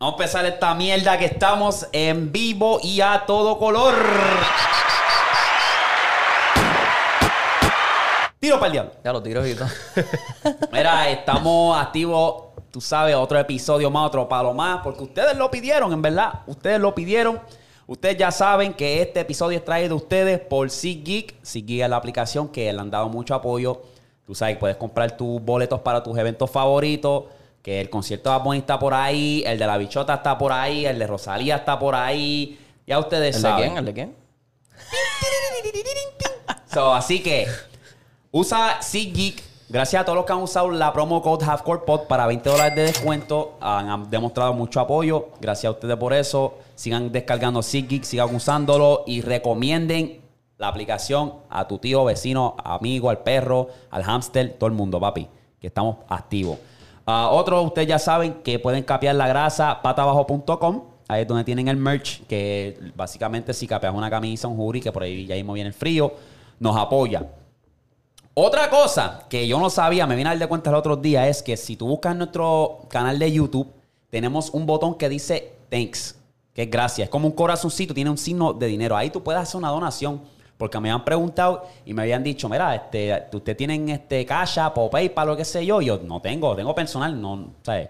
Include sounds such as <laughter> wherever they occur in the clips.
Vamos a empezar esta mierda que estamos en vivo y a todo color. Tiro para el diablo. Ya lo tiro. <laughs> Mira, estamos activos, tú sabes, otro episodio más, otro palo más, porque ustedes lo pidieron, en verdad. Ustedes lo pidieron. Ustedes ya saben que este episodio es traído de ustedes por SeatGeek. SeatGeek es la aplicación que le han dado mucho apoyo. Tú sabes, puedes comprar tus boletos para tus eventos favoritos. Que el concierto de Bad está por ahí, el de la bichota está por ahí, el de Rosalía está por ahí. Ya ustedes ¿El de saben. quién? ¿El de quién? <laughs> So, así que usa SeatGeek. Gracias a todos los que han usado la promo code HalfCorePod para 20 dólares de descuento. Han, han demostrado mucho apoyo. Gracias a ustedes por eso. Sigan descargando SeatGeek, sigan usándolo y recomienden la aplicación a tu tío, vecino, amigo, al perro, al hámster, todo el mundo, papi, que estamos activos. Ah, otros, ustedes ya saben que pueden capear la grasa patabajo.com. Ahí es donde tienen el merch, que básicamente si capeas una camisa, un jury, que por ahí ya mismo viene el frío, nos apoya. Otra cosa que yo no sabía, me vine a dar de cuenta el otro día, es que si tú buscas nuestro canal de YouTube, tenemos un botón que dice thanks, que es gracias. Es como un corazoncito, tiene un signo de dinero. Ahí tú puedes hacer una donación. Porque me han preguntado y me habían dicho, mira, este, ustedes tienen este Cash App o PayPal o qué sé yo. Y yo no tengo, tengo personal, no, ¿sabes?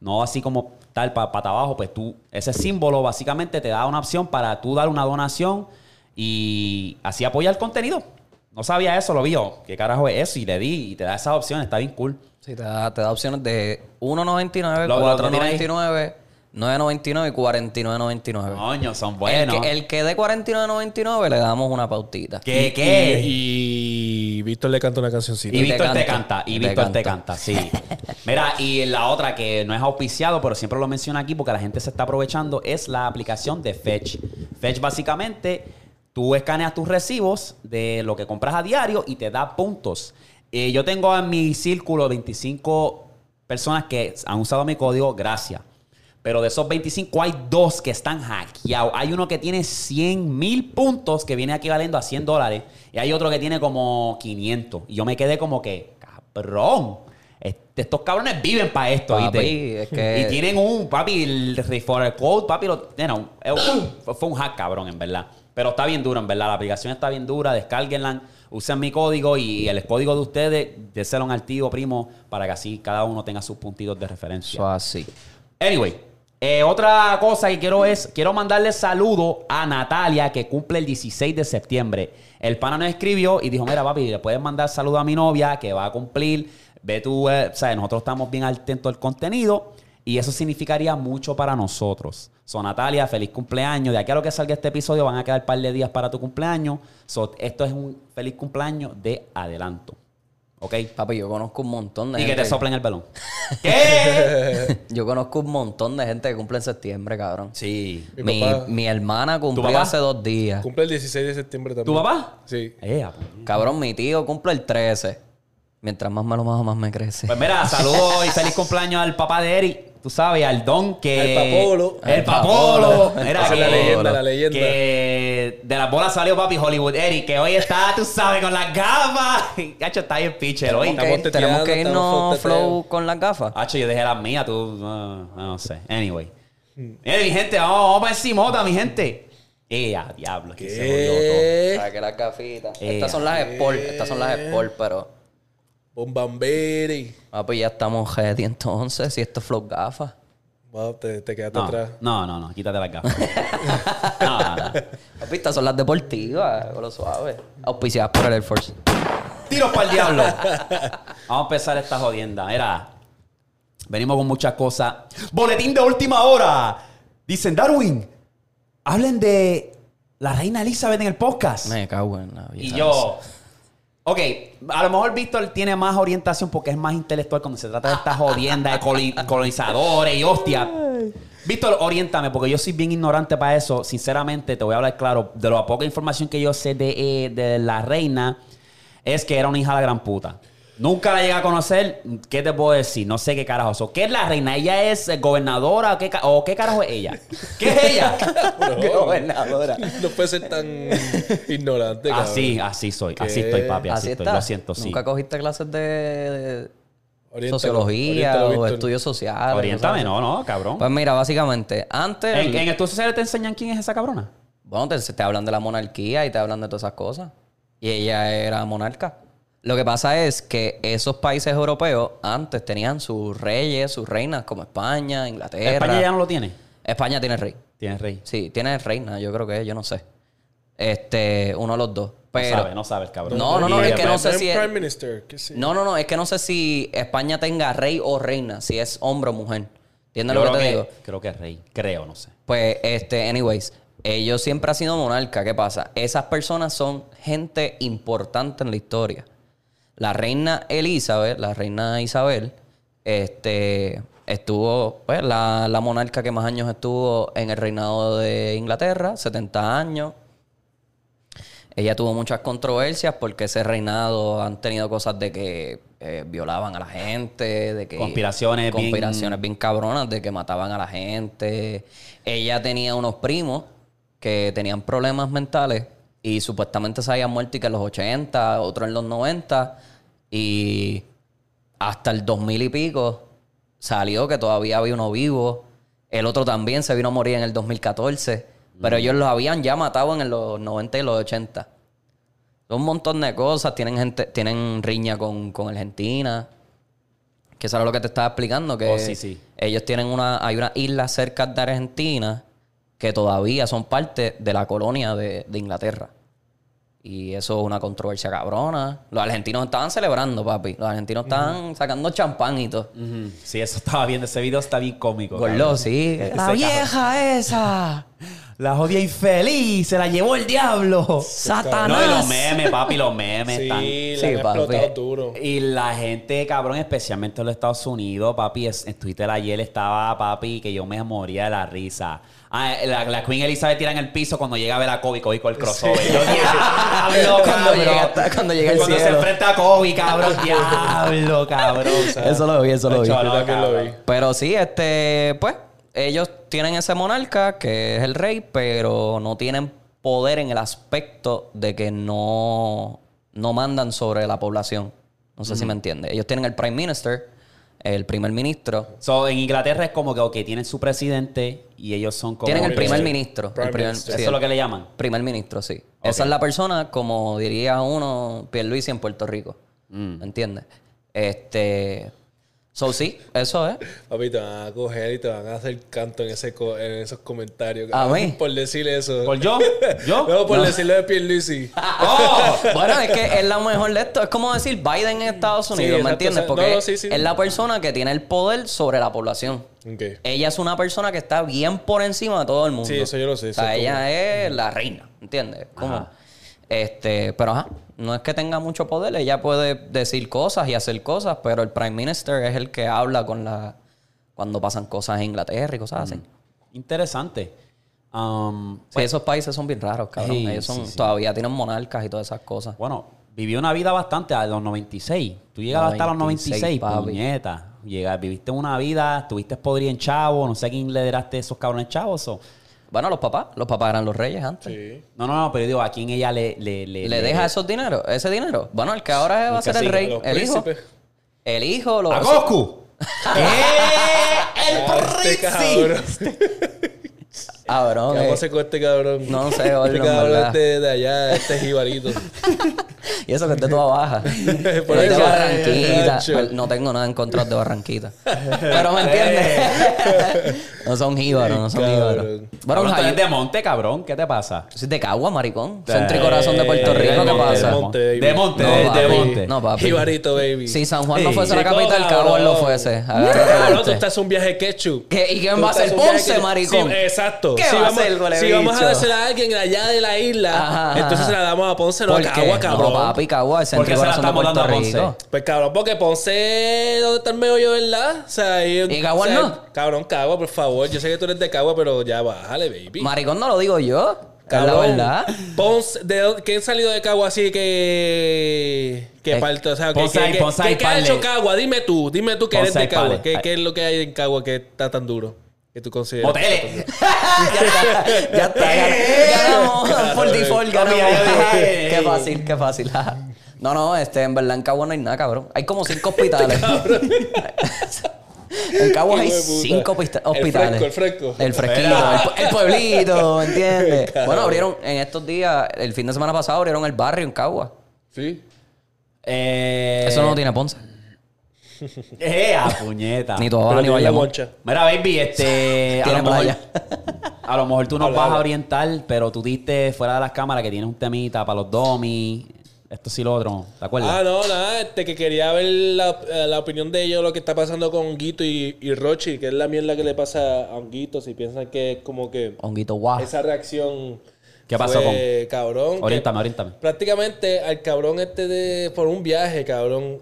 No así como tal para abajo, pues tú, ese símbolo básicamente te da una opción para tú dar una donación y así apoyar el contenido. No sabía eso, lo vio. ¿Qué carajo es eso? Y le di y te da esa opción, está bien cool. Sí, te da, te da opciones de 1.99, Lo- lo- lo tiene ahí. 4.99, 9.99 y 49.99. Coño, son el, buenos. que, el que dé 49.99 le damos una pautita. ¿Qué, qué? Y, y Víctor le canta una cancioncita. Y Y te Víctor te canta. canta. Y Víctor te canta. canta, sí. <laughs> Mira, y la otra que no es auspiciado, pero siempre lo menciono aquí porque la gente se está aprovechando, es la aplicación de Fetch. Fetch básicamente, tú escaneas tus recibos de lo que compras a diario y te da puntos. Eh, yo tengo en mi círculo 25 personas que han usado mi código, gracias. Pero de esos 25 hay dos que están hackeados. Hay uno que tiene 100 mil puntos que viene equivalendo a 100 dólares. Y hay otro que tiene como 500. Y yo me quedé como que, cabrón. este- estos cabrones viven para esto. Papi, ¿viste? es que- Y tienen un, papi, el referral code, papi, lo, you know, <coughs> fue un hack, cabrón, en verdad. Pero está bien duro, en verdad. La aplicación está bien dura. Descárguenla, usen mi código y el código de ustedes, déselo a un tío, primo, para que así cada uno tenga sus puntitos de referencia. Eso así. Anyway, eh, otra cosa que quiero es, quiero mandarle saludo a Natalia que cumple el 16 de septiembre. El pana nos escribió y dijo, mira papi, le puedes mandar saludo a mi novia que va a cumplir. Ve tú, eh, sea, nosotros estamos bien atentos al contenido y eso significaría mucho para nosotros. So, Natalia, feliz cumpleaños. De aquí a lo que salga este episodio van a quedar un par de días para tu cumpleaños. Esto es un feliz cumpleaños de adelanto. ¿Ok? Papi, yo conozco un montón de Y que gente. te soplen el balón. <laughs> ¿Qué? Yo conozco un montón de gente que cumple en septiembre, cabrón. Sí. Mi Mi, papá- mi hermana cumplió hace dos días. Cumple el 16 de septiembre también. ¿Tu papá? Sí. Eh, pues. Cabrón, mi tío cumple el 13. Mientras más me lo majo, más me crece. Pues mira, saludos y feliz cumpleaños al papá de Eric. Tú sabes, al don que. Al papolo. El papolo. es que, la leyenda, la leyenda. que de las bolas salió papi Hollywood Eric, que hoy está, tú sabes, con las gafas. <laughs> Hacho, está bien pitcher hoy. Teteando, tenemos que irnos flow con las gafas. Hacho, yo dejé las mías, tú. no, no sé. Anyway. Mira, mi gente, vamos, vamos para encimota, mi gente. Eh, a diablo, que se jodió todo. ¿Qué? Saque las gafitas. Eh, Estas son las Sport. Estas son las Sport, pero... Bombamberi. Ah, pues ya estamos ready entonces. Si esto es flow gafas. Wow, te, te quedaste No, atrás. no, no, no, quítate las gafas. <laughs> no, no. Papi, estas son las deportivas. Con lo suave. Auspiciadas por el Air Force. Tiros para el diablo. Vamos a empezar esta jodienda. Era. Venimos con muchas cosas. Boletín de última hora. Dicen, Darwin, hablen de la reina Elizabeth en el podcast. Me cago en la y vieja yo. Ok, a lo mejor Víctor tiene más orientación porque es más intelectual cuando se trata de esta jodienda de colonizadores y hostia. Víctor, oriéntame, porque yo soy bien ignorante para eso. Sinceramente, te voy a hablar claro. De la poca información que yo sé de, eh, de la reina, es que era una hija de la gran puta. Nunca la llegué a conocer. ¿Qué te puedo decir? No sé qué carajo. So, ¿Qué es la reina? ¿Ella es gobernadora o qué, o qué carajo es ella? ¿Qué es ella? <laughs> <laughs> Gobernadora. No puede ser tan ignorante, cabrón. así, así soy. ¿Qué? Así estoy, papi. Así, Así estoy. está. Lo siento, sí. Nunca cogiste clases de, de, Oriéntalo, sociología oriéntalo, o estudios sociales. Oriéntame, no, no, cabrón. Pues mira, básicamente, antes. ¿En, en estudios sociales te enseñan quién es esa cabrona? Bueno, te, te hablan de la monarquía y te hablan de todas esas cosas. Y ella era monarca. Lo que pasa es que esos países europeos antes tenían sus reyes, sus reinas, como España, Inglaterra. España ya no lo tiene. España tiene rey. Tienes rey. Sí, tiene reina, yo creo que es, yo no sé. Este, uno de los dos. Pero, no sabe, no sabe el cabrón. No, no, no, es que no sé si es-. No, no, no, es que no sé si España tenga rey o reina, si es hombre o mujer. ¿Entiendes Yo lo que te digo? Creo que es rey. Creo, no sé. Pues, este, anyways, ellos siempre han sido monarca. ¿Qué pasa? Esas personas son gente importante en la historia. La reina Elizabeth, la reina Isabel, este, estuvo, pues, la, la monarca que más años estuvo en el reinado de Inglaterra, 70 años. Ella tuvo muchas controversias porque ese reinado han tenido cosas de que eh, violaban a la gente, de que... Conspiraciones bien- Conspiraciones bien cabronas de que mataban a la gente. Ella tenía unos primos que tenían problemas mentales y supuestamente se habían muerto y que en los 80, otro en los 90 y hasta el 2000 y pico salió que todavía había uno vivo. El otro también se vino a morir en el 2014, pero ellos los habían ya matado en los 90 y los 80. Son un montón de cosas, tienen gente, tienen riña con, con Argentina. Que eso era lo que te estaba explicando, que Oh, sí, sí. ellos tienen una, hay una isla cerca de Argentina que todavía son parte de la colonia de, de Inglaterra. Y eso es una controversia cabrona. Los argentinos estaban celebrando, papi. Los argentinos estaban sacando champán y todo. Sí, eso estaba bien. Ese video está bien cómico. Gordo, sí. La cabrón. vieja esa. <laughs> La jodía infeliz. Se la llevó el diablo. Satanás. No, y los memes, papi, los memes Sí, están... Sí, han papi. explotado duro. Y la gente, cabrón, especialmente en los Estados Unidos, papi, en Twitter ayer estaba, papi, que yo me moría de la risa. Ah, la, la Queen Elizabeth tira en el piso cuando llega a ver a Kobe, Kobe con el crossover. <laughs> Yo, diablo, Cuando cabrón. llega cuando llega al Cuando se cielo. enfrenta a Kobe, cabrón. <laughs> Diablo, cabrón. Eso lo vi, eso lo vi. Yo Yo también lo cabrón. vi. Pero sí, este, pues, ellos tienen ese monarca que es el rey, pero no tienen poder en el aspecto de que no, no mandan sobre la población. No sé si me entiende. Ellos tienen el prime minister, el primer ministro. So, en Inglaterra es como que, ok, tienen su presidente y ellos son como... tienen el Minister. primer ministro. Prime el primer- minister. sí, Eso es lo que le llaman. Primer ministro, sí. Esa es la persona, como diría uno, Pierluisi en Puerto Rico. ¿Me entiendes? Este... So, sí, eso es. Papi, te van a coger y te van a hacer canto en, ese co- en esos comentarios. ¿A mí? Por decir eso. ¿Por yo? ¿Yo? <laughs> No, por No. decirlo de Pierluisi. ¡Oh! <laughs> <laughs> Bueno, es que es la mejor de esto. Es como decir Biden en Estados Sí, Unidos, ¿me entiendes? Porque no, sí, sí. es la persona que tiene el poder sobre la población. Ok. Ella es una persona que está bien por encima de todo el mundo. Sí, eso yo lo sé, O sea, ella es la reina, ¿entiendes? Como, Ajá. Este, pero ajá, no es que tenga mucho poder, ella puede decir cosas y hacer cosas, pero el prime minister es el que habla con la cuando pasan cosas en Inglaterra y cosas así. Interesante. Um, Sí, esos países son bien raros, cabrón. Sí, Ellos son, sí, todavía tienen monarcas y todas esas cosas. Bueno, vivió una vida bastante a los 96. Tú llegabas hasta los 96, 96, papi. puñeta. Llega- viviste una vida, estuviste podrido en chavo, no sé a quién le deraste esos cabrones chavos. o- Bueno, los papás, los papás eran los reyes antes. Sí. No, no, no, pero digo, ¿a quién ella le... Le, le, ¿Le deja esos dineros? ¿Ese dinero? Bueno, el que ahora va a ser el rey. Los El hijo. El hijo lo ¡A Goku! ¿Qué? <laughs> ¡El Ah, este <laughs> cabrón. ¿Qué eh. vamos a hacer con este cabrón? No sé, Este cabrón ¿verdad? es de, de allá, este jibarito. <laughs> Y eso que es de toda baja. <laughs> Por Es de eso, Barranquita. No tengo nada en contra de Barranquita. Pero me entiendes. <laughs> no son jíbaros, no son jíbaros. Bueno, tú eres de monte, cabrón. ¿Qué te pasa? soy de Cagua, maricón. Centro y corazón de Puerto Rico, de ¿qué monte, pasa? de Monte. De monte, No, papi. monte. No, papi. Jibarito, baby. Si San Juan no Sí. fuese la capital. Cagua lo fuese. Cabrón, tú estás un viaje ketchup. ¿Y quién va a ser? Ponce, maricón. Exacto. ¿Qué si va a vamos, hacer, huele si vamos a dársela a alguien allá de la isla, Ajá, ajá, entonces se la damos a Ponce, no a ¿Por qué? Cagua, cabrón. No, papi, Cagua, el ¿Por centro qué la corazón de estamos Puerto dando a Ponce? Rico. Pues cabrón, porque Ponce, ¿dónde está el meollo, verdad? O sea, y, ¿Y Cagua o sea, no? Cabrón, Cagua, por favor. Yo sé que tú eres de Cagua, pero ya bájale, baby. Maricón no lo digo yo. Es la Cabrón. verdad. Ponce, ¿de dónde, ¿quién ha salido de Cagua así que. que parte? O sea, que, Ponce que, que- que ha de- hecho Cagua? Dime tú, dime tú que eres de Cagua. de- ¿Qué, qué es lo que hay en Cagua que está tan duro? Que tú consideras. Moteles. <laughs> ya está, ya está. gan- Ganamos por default, ganamos. Qué fácil, qué fácil. No, no, este, en verdad en Cagua no hay nada, cabrón. Hay como cinco <laughs> hospitales. <laughs> en Cagua hay cinco pista- El hospitales. fresco, el fresco. El fresquito, el, el pueblito, ¿entiendes? bueno, abrieron en estos días, el fin de semana pasado abrieron el barrio en Cagua. Sí. Eh, Eso no tiene Ponce. Eh, a puñeta. Ni Pero abajo ni Bayamón. moncha. Mira, baby, este. a, lo mejor, playa. a lo mejor tú nos vas a orientar, pero tú diste fuera de las cámaras que tienes un temita para los domis. Esto sí lo otro. ¿Te acuerdas? Ah, no, nada, este, que quería ver la, eh, la opinión de ellos, lo que está pasando con Honguito y, y Rochi, que es la mierda que le pasa a Honguito, si piensan que es como que Honguito guau. esa reacción ¿Qué pasó fue, cabrón? Oriéntame, oriéntame. Prácticamente al cabrón este de, por un viaje, cabrón.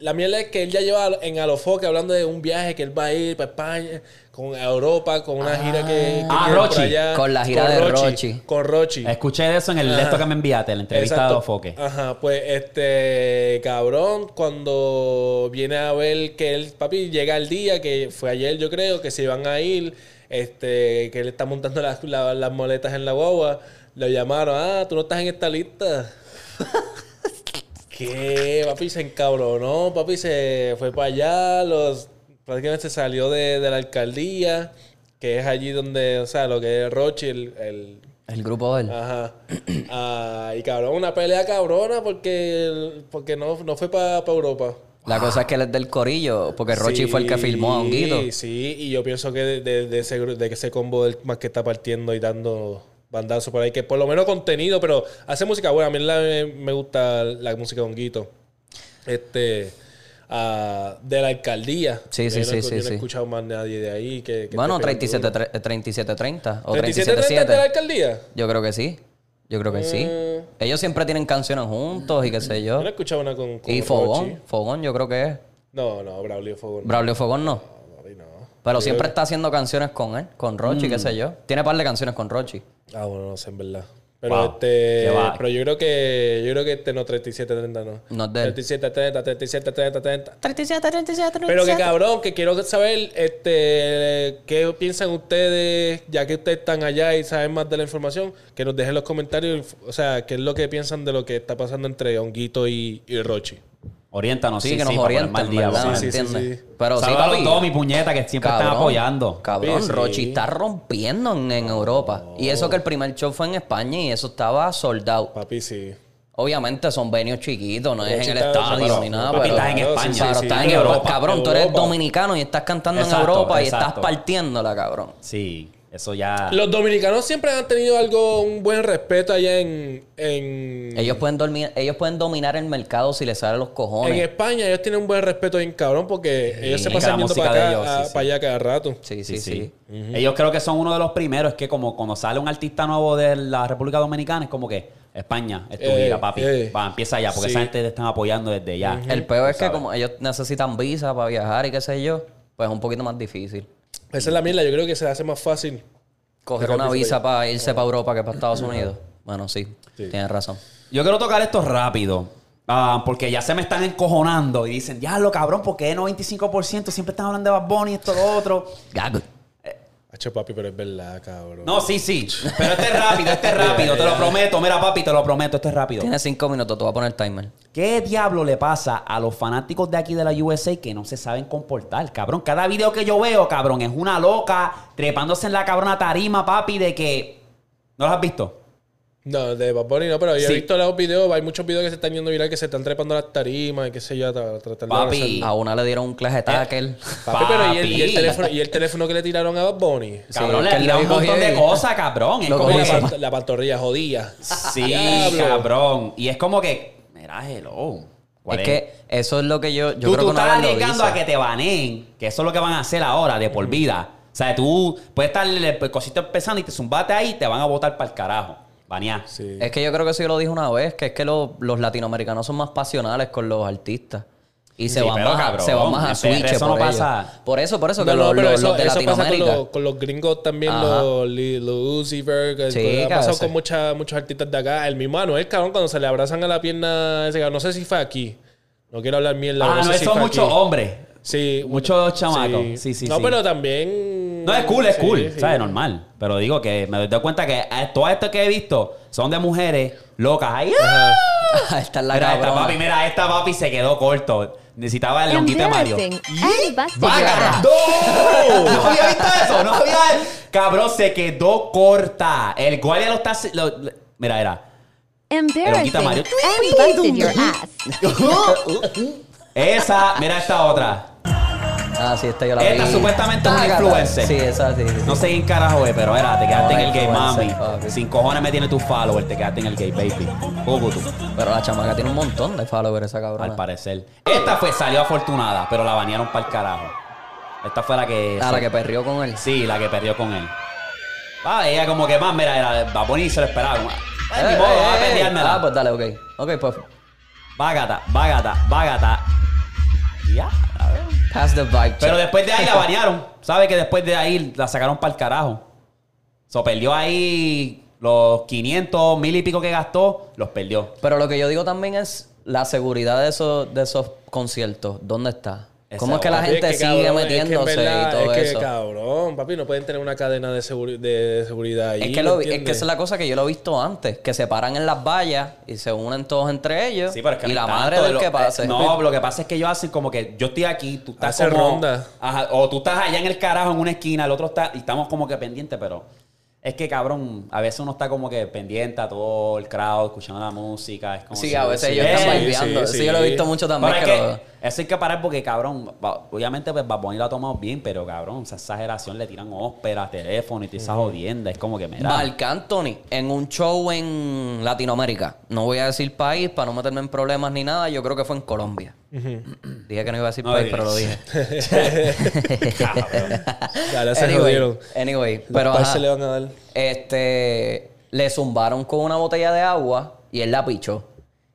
La mierda es que él ya lleva en Alofoque hablando de un viaje que él va a ir para España, con a Europa, con una gira que, que Ah, por Rochi. allá. Con la gira de Rochi. Con Rochi. Escuché de eso en el esto que me enviaste, en la entrevista Exacto. de Ofoque. Ajá, pues este cabrón, cuando viene a ver que él, papi, llega el día, que fue ayer yo creo, que se iban a ir, este, que él está montando las, la- las moletas en la guagua, lo llamaron, ah, tú no estás en esta lista. <laughs> ¿Qué? Papi se encabronó, papi se fue para allá, los prácticamente se salió de, de la alcaldía, que es allí donde, o sea, lo que es Rochi, el- el El grupo de él. Ajá. <clears throat> Ah, y cabrón, una pelea cabrona porque, porque no, no fue para Europa. La cosa es que él es del corillo, porque Rochi fue el que filmó a Honguito. Sí, sí, y yo pienso que de, de- de ese, de ese combo del más que está partiendo y dando bandazo por ahí, que por lo menos contenido, pero hace música buena. A mí la- me, gusta la música de Honguito. Este. ah, de la alcaldía. Sí, Yo sí, no- sí, yo sí, no he sí. escuchado más nadie de ahí que. que Bueno, esté pegando 37, tre- eh, 3730 o 37 de la 377. alcaldía? Yo creo que sí. Yo creo que sí. Mm. Ellos siempre tienen canciones juntos y qué sé Yo yo. no he escuchado una con. con Y. Fogón. Fogón yo creo que es. No, no, Braulio Fogón. Braulio Fogón no. Pero siempre está haciendo canciones con él, con Rochi, qué sé yo. Tiene par de canciones con Rochi. Ah, bueno, no sé, en verdad. Pero Wow. este. Qué va. Pero yo creo que. Yo creo que este no 37-30, no. No es de él. 37-30, 37-30, 30. 37, 37, Pero que cabrón, que quiero saber este qué piensan ustedes, ya que ustedes están allá y saben más de la información, que nos dejen los comentarios, o sea, qué es lo que piensan de lo que está pasando entre Honguito y, y Rochi. Oriéntanos, Sí, sí, que nos sí, ¿verdad? Sí, sí, sí, ¿Entiendes? sí. Pero sí, Saludos a los papi. dos, mi puñeta, que siempre están apoyando. Cabrón, Sí, sí. Rochi está rompiendo en, en Europa. Y eso que el primer show fue en España y eso estaba soldado. Papi, sí. Obviamente son venues chiquitos, no es en el estadio pero- ni nada. papi, pero, estás en España. sí, Claro, sí, estás sí. en Europa, Europa. Cabrón, tú eres Europa. dominicano y estás cantando Exacto, en Europa y exacto. estás partiéndola, cabrón. Sí, eso ya. Los dominicanos siempre han tenido algo, un buen respeto allá en. en Ellos pueden, dormir, ellos pueden dominar el mercado si les salen los En cojones. España ellos tienen un buen respeto bien cabrón porque ellos se pasan yendo música para acá, ellos, a- sí, sí. para allá cada rato. Sí, sí, sí. Ellos creo que son uno de los primeros. Es que como cuando sale un artista nuevo de la República Dominicana, es como que España es tu Eh, gira, papi. eh. Va, empieza ya, porque Sí. esa gente te están apoyando desde ya. El peor es que sabes. como ellos necesitan visa para viajar y qué sé yo, pues es un poquito más difícil. Esa es la mierda, yo creo que se hace más fácil. Coger una visa para irse para Europa que para Estados Unidos. Bueno, sí, tienes razón. Yo quiero tocar esto rápido. ah, porque ya se me están encojonando y dicen, ya lo cabrón, porque 95% siempre están hablando de Bad Bunny, esto, lo otro. Gag. Papi, pero es verdad, cabrón. No, sí, sí. Pero este es rápido, este es <laughs> rápido, te lo <laughs> prometo. Mira, papi, te lo prometo, este es rápido. Tienes cinco minutos, te voy a poner timer. ¿Qué diablo le pasa a los fanáticos de aquí de la USA que no se saben comportar, cabrón? Cada video que yo veo, cabrón, es una loca trepándose en la cabrona tarima, papi, de que... ¿No lo has visto? No, de Bad Bunny no, pero yo Sí. he visto los videos, hay muchos videos que se están yendo viral que se están trepando las tarimas y qué sé yo, tra- tratando de Papi. hacer- A una le dieron un clase de tackle. Papi, pero ¿y el, y el Papi. teléfono, ¿y el teléfono que le tiraron a Bad Bunny? Cabrón, que le él tira lo un montón de cosas, cabrón. Es Lo como que- la, pant- la pantorrilla jodida. Sí, Diablo. cabrón. Y es como que... Mira, hello. ¿Cuál Es que eso es lo que yo, yo tú, creo tú que una estás vez lo arriesgando a que te baneen, que eso es lo que van a hacer ahora, de por vida. O sea, tú puedes estar el cosito empezando y te zumbate ahí y te van a botar para el carajo. Banear. Sí. Es que yo creo que eso yo lo dije una vez, que es que los, los latinoamericanos son más pasionales con los artistas. Y se, Sí, van, más, cabrón, se van más a switch eso no por ellos. pasa. Por eso, por eso, que No, no, los, pero los- eso, los de eso pasa con Latinoamérica... los, con los gringos también, Ajá. los, los Uzi Vert, Sí, ha pasado con mucha- muchos artistas de acá. El mismo Anuel, cabrón, cuando se le abrazan a la pierna, ese cabrón, no sé si fue aquí. No quiero hablar mierda. Ah, no, sé si son muchos hombres. Sí. Muchos chamacos. Sí, sí, No, sí. pero también No, es cool, es Sí, cool. sí. ¿Sabes? Normal. Pero digo que me doy cuenta que eh, todo esto que he visto son de mujeres locas. ¡Ay! ¡ah! <laughs> esta es la Mira esta papi, mira, esta papi se quedó corto. Necesitaba el longuito de Mario. ¡No! <laughs> ¿No había visto eso? No había... Cabrón, se quedó corta. El guardia lo está... lo- lo- mira, era. Embarrassing Mario. and busted your <laughs> ass. Esa, mira esta otra. Ah, sí, esta yo la Esta vi. supuestamente es una influencer. Sí, esa sí. sí, sí. No sé quién carajo es, pero era, te quedaste en el game, mami. papi. Sin cojones me tiene tu follower, te quedaste en el game, baby. Poco tú, Pero la chamaca tiene un montón de followers, esa cabrona. al parecer. Esta fue, salió afortunada, pero la banearon para el carajo. Esta fue la que. Ah, la que perrió con él. Sí, la que perdió con él. Ah, ella como que más, mira, era, va a poner y se lo esperaba. Eh, ni modo, va a peleármela. Ah, pues dale, ok. Ok, pues. Vágata, vágata, vágata. Ya. Pass the vibe. Pero check. después de ahí la <laughs> banearon. ¿Sabe que después de ahí la sacaron para el carajo? So, perdió ahí los 500, mil y pico que gastó, los perdió. Pero lo que yo digo también es la seguridad de esos, de esos conciertos. ¿Dónde está? ¿Cómo es que la Papi, gente es que, sigue cabrón, es que en metiéndose verdad, y todo es que, eso? cabrón, papi, no pueden tener una cadena de, seguri- de seguridad ahí. Es que, lo vi- ¿me es que esa es la cosa que yo lo he visto antes, que se paran en las vallas y se unen todos entre ellos Sí, pero es que y no la madre de del lo- que pase. eh, No, lo que pasa es que ellos hacen como que yo estoy aquí, tú estás Hace como... ronda. Ajá, o tú estás allá en el carajo en una esquina, el otro está... Y estamos como que pendientes, pero... Es que, cabrón, a veces uno está como que pendiente a todo el crowd, escuchando la música. Es como Sí, si- a veces ellos están vibeando. sí, Sí, yo lo he visto mucho también. Pero es que que lo- eso hay que parar porque, cabrón, obviamente pues Bad Bunny lo ha tomado bien, pero, cabrón, esa exageración le tiran óperas, teléfono y toda esa jodienda. Es como que, mira... Marc Anthony, en un show en Latinoamérica, no voy a decir país para no meterme en problemas ni nada, yo creo que fue en Colombia. Dije que no iba a decir No país, pero lo dije. <laughs> Ya, ya se anyway, jodieron. anyway, Los pero pais ajá, se le van a dar. este, le zumbaron con una botella de agua y él la pichó.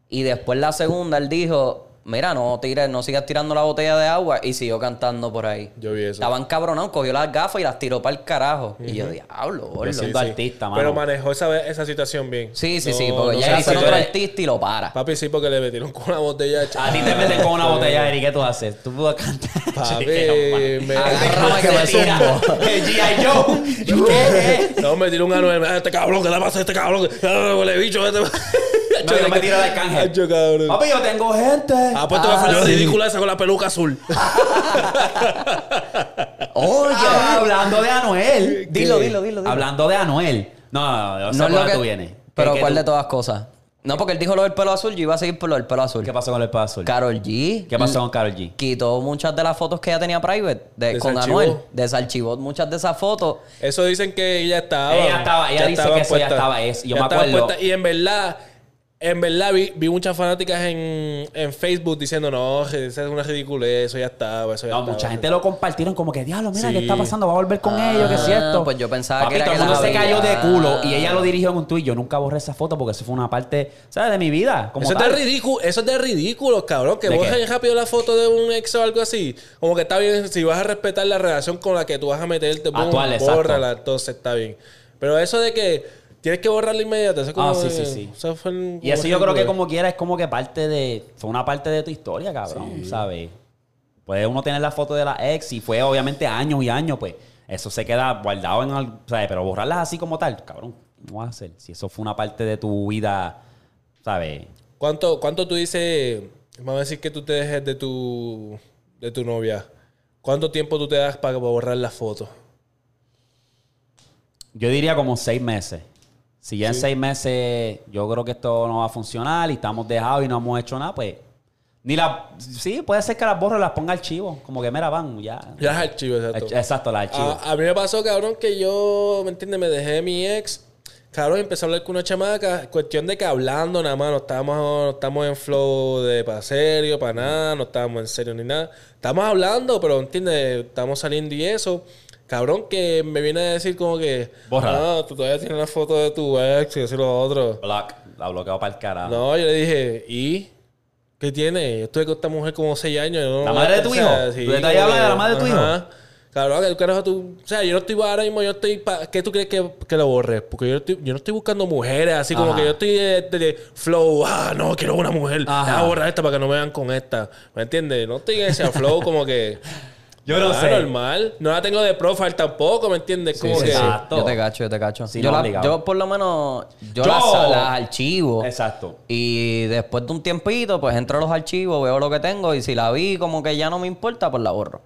Y después la segunda, él dijo, mira, no tires, no sigas tirando la botella de agua y siguió cantando por ahí. Yo vi eso. Estaban cabronados, cogió las gafas y las tiró para el carajo. Y yo, diablo, gordo. Sí, siendo artista, mano. Pero manejó esa, esa situación bien. Sí, sí, No- sí, porque no ya tú otro eres- artista y lo para. Papi, sí, porque le metieron con una botella de A ti te meten con una <laughs> botella, Eri, ¿qué tú haces? Tú puedes cantar. Papi, <laughs> me- que me zumbo. <laughs> El G.I. Joe. ¿Yo qué? No, me tiró un anuel. "Ah, Este cabrón, ¿qué le pasa a este cabrón? Ah, huele bicho. Este... No, yo me tiro de cabrón. Papi, yo tengo gente. Ah, pues te va a Ah, la sí. ridícula esa con la peluca azul. <laughs> Oye, Ah, hablando de Anuel. Dilo, dilo, dilo, dilo. Hablando de Anuel. No, no, no, no por es lo que... tú vienes. Pero ¿Qué- qué ¿cuál tú- de todas cosas? No, porque él dijo lo del pelo azul, yo iba a seguir por lo del pelo azul. ¿Qué pasó con el pelo azul? Carol G. ¿Qué pasó con Karol G? Quitó muchas de las fotos que ella tenía private de, con. Anuel. Desarchivó muchas de esas fotos. Eso dicen que ella estaba. Ella estaba- ella dice estaba que eso ya estaba, es- yo Ya me acuerdo. puesta. Y en verdad, en verdad vi, vi muchas fanáticas en, en Facebook diciendo, no, esa es una ridiculez, eso ya estaba, eso ya No, estaba. mucha gente lo compartieron como que, diablo, mira, Sí. ¿qué está pasando? Va a volver con Ah, ellos, ¿qué es cierto? pues yo pensaba que era todo el que mundo la se cayó de culo y ella lo dirigió en un tuit. Yo nunca borré esa foto porque eso fue una parte, ¿sabes? De mi vida. Como Eso es, de ridículo, eso es de ridículo, cabrón. Que ¿De borres qué? rápido la foto de un ex o algo así. Como que está bien, si vas a respetar la relación con la que tú vas a meterte, boom, Actual, exacto. bórrala, entonces está bien. Pero eso de que tienes que es como... Ah, sí, sí, sí. fue Y eso yo creo que como quiera es como que parte de... Fue una parte de tu historia, cabrón, ¿sabes? Puede uno tener la foto de la ex y fue obviamente años y años, pues eso se queda guardado en algo, ¿sabes? Pero borrarlas así como tal, cabrón, ¿cómo vas a hacer? Si eso fue una parte de tu vida, ¿sabes? ¿Cuánto, ¿Cuánto tú dices, vamos a decir que tú te dejes de tu, de tu novia? ¿Cuánto tiempo tú te das para borrar las fotos? Yo diría como seis meses. Si ya en seis meses yo creo que esto no va a funcionar y estamos dejados y no hemos hecho nada, pues... Ni la... Sí, puede ser que las borro y las ponga archivo. Como que, mira, van, ya. Ya es archivo, exacto. Exacto, las archivo. A, a mí me pasó, cabrón, que yo, ¿me entiendes? Me dejé de mi ex. Cabrón, empecé a hablar con una chamaca. Cuestión de que hablando nada más. No estábamos, no estamos en flow de para serio, para nada. No estábamos en serio ni nada. Estamos hablando, pero, ¿entiendes? Estamos saliendo y eso. Cabrón, que me viene a decir como que... Bórrala. Ah, tú todavía tienes la foto de tu ex y eso y lo otro. Block. La bloqueo para el carajo. No, yo le dije, ¿y? ¿Qué tiene? Yo estuve con esta mujer como seis años. yo no- ¿La madre de tu hijo? sí, ¿Tú le estás hablando de la madre de tu hijo? Ajá. Cabrón, que carajo tú... O sea, yo no estoy ahora mismo, yo estoy... pa- ¿Qué tú crees que, que lo borres? Porque yo, estoy- yo no estoy buscando mujeres, así como Ajá. que yo estoy de, de- de flow. Ah, no, quiero una mujer. Voy a borrar esta para que no me vean con esta. ¿Me entiendes? No estoy en ese flow como que... Yo no Ah, sé. normal. No la tengo de profile tampoco, ¿me entiendes? Como Sí, que... sí. Exacto. Yo te cacho, yo te cacho. Sí, yo, no, la- obligado. yo por lo menos, yo, Yo- las, las archivo. Exacto. Y después de un tiempito, pues entro a los archivos, veo lo que tengo y si la vi como que ya no me importa, pues la borro.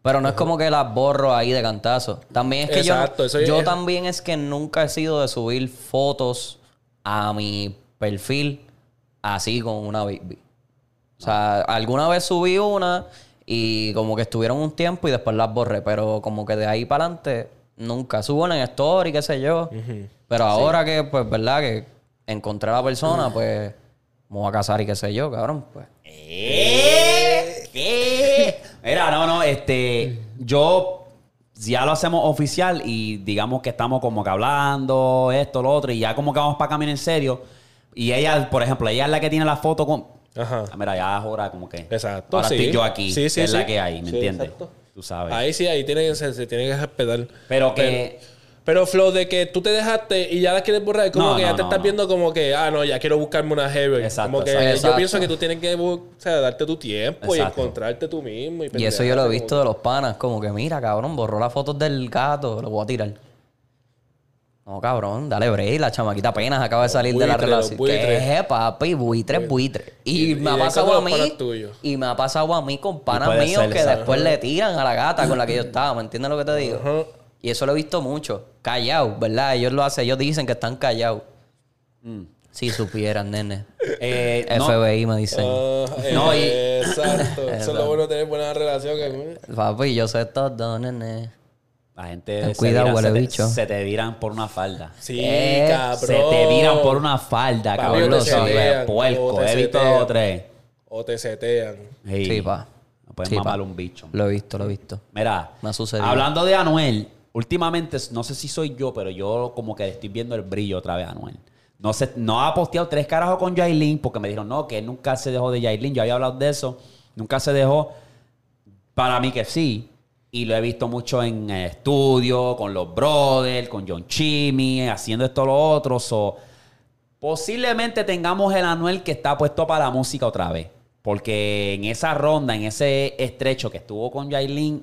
Pero no es como que las borro ahí de cantazo. También es que Exacto, yo, eso yo es- también es que nunca he sido de subir fotos a mi perfil así con una baby. O sea, alguna vez subí una y como que estuvieron un tiempo y después las borré. Pero como que de ahí para adelante nunca. Subo en story, qué sé yo. Pero ahora que, pues, ¿verdad? Que encontré a la persona, pues, me voy a casar y qué sé yo, cabrón. Pues. ¿Qué? ¿Qué? Mira, no, no, este, yo ya lo hacemos oficial y digamos que estamos como que hablando esto, lo otro, y ya como que vamos para caminar en serio. Y ella, por ejemplo, ella es la que tiene la foto con. Ajá. Ah, Mira, ya ahora como que. Exacto, Ahora sí. estoy yo aquí. Sí, sí, que es la que hay, ¿me Sí, entiendes? exacto. Tú sabes. Ahí sí, ahí tiene que, se, se tiene que respetar. Pero que. Pero Flow, de que tú te dejaste y ya la quieres borrar, es como No, que no, ya te no, estás no. viendo como que, ah, no, ya quiero buscarme una heavy. Exacto, como que exacto. yo pienso que tú tienes que o sea, darte tu tiempo Exacto. y encontrarte tú mismo. Y, Y eso yo lo he visto de los panas, como que mira, cabrón, borró las fotos del gato, lo voy a tirar. No, cabrón, dale break, la chamaquita apenas acaba de salir de la relación. ¿Qué, papi? Buitre, buitre. Y, Y- me y ha es pasado a mí. Y me ha pasado a mí con panas míos que después le tiran a la gata con la que yo estaba. ¿Me entiendes lo que te digo? Ajá. Y eso lo he visto mucho. Callados, ¿verdad? Ellos lo hacen, ellos dicen que están callados. Si supieran, nene. <laughs> eh, no, FBI me dicen. Ah, No, y- Exacto. <laughs> Eso es lo bueno de tener buena relación. Que, Papi, yo sé todo, nene. La gente se, cuidado, viran, se, te, se te viran por una falda. sí, Eh, cabrón. Se te viran por una falda, Papi, cabrón. setean, puerco. He visto dos o tres. O te setean. Ey, Sí, pa. No puedes Sí, pa. mamar un bicho. Lo he visto, lo he visto. Mira, Me ha sucedido. hablando de Anuel, últimamente, no sé si soy yo, pero yo como que estoy viendo el brillo otra vez a Anuel. No, sé, no ha posteado tres carajos con Yailin porque me dijeron, no, que él nunca se dejó de Yailin. Yo había hablado de eso. Nunca se dejó. Para mí que sí. Y lo he visto mucho en eh, estudio, con los brothers, con John Chimmy, haciendo esto lo otro. So, posiblemente tengamos el Anuel que está puesto para la música otra vez. Porque en esa ronda, en ese estrecho que estuvo con Yailin,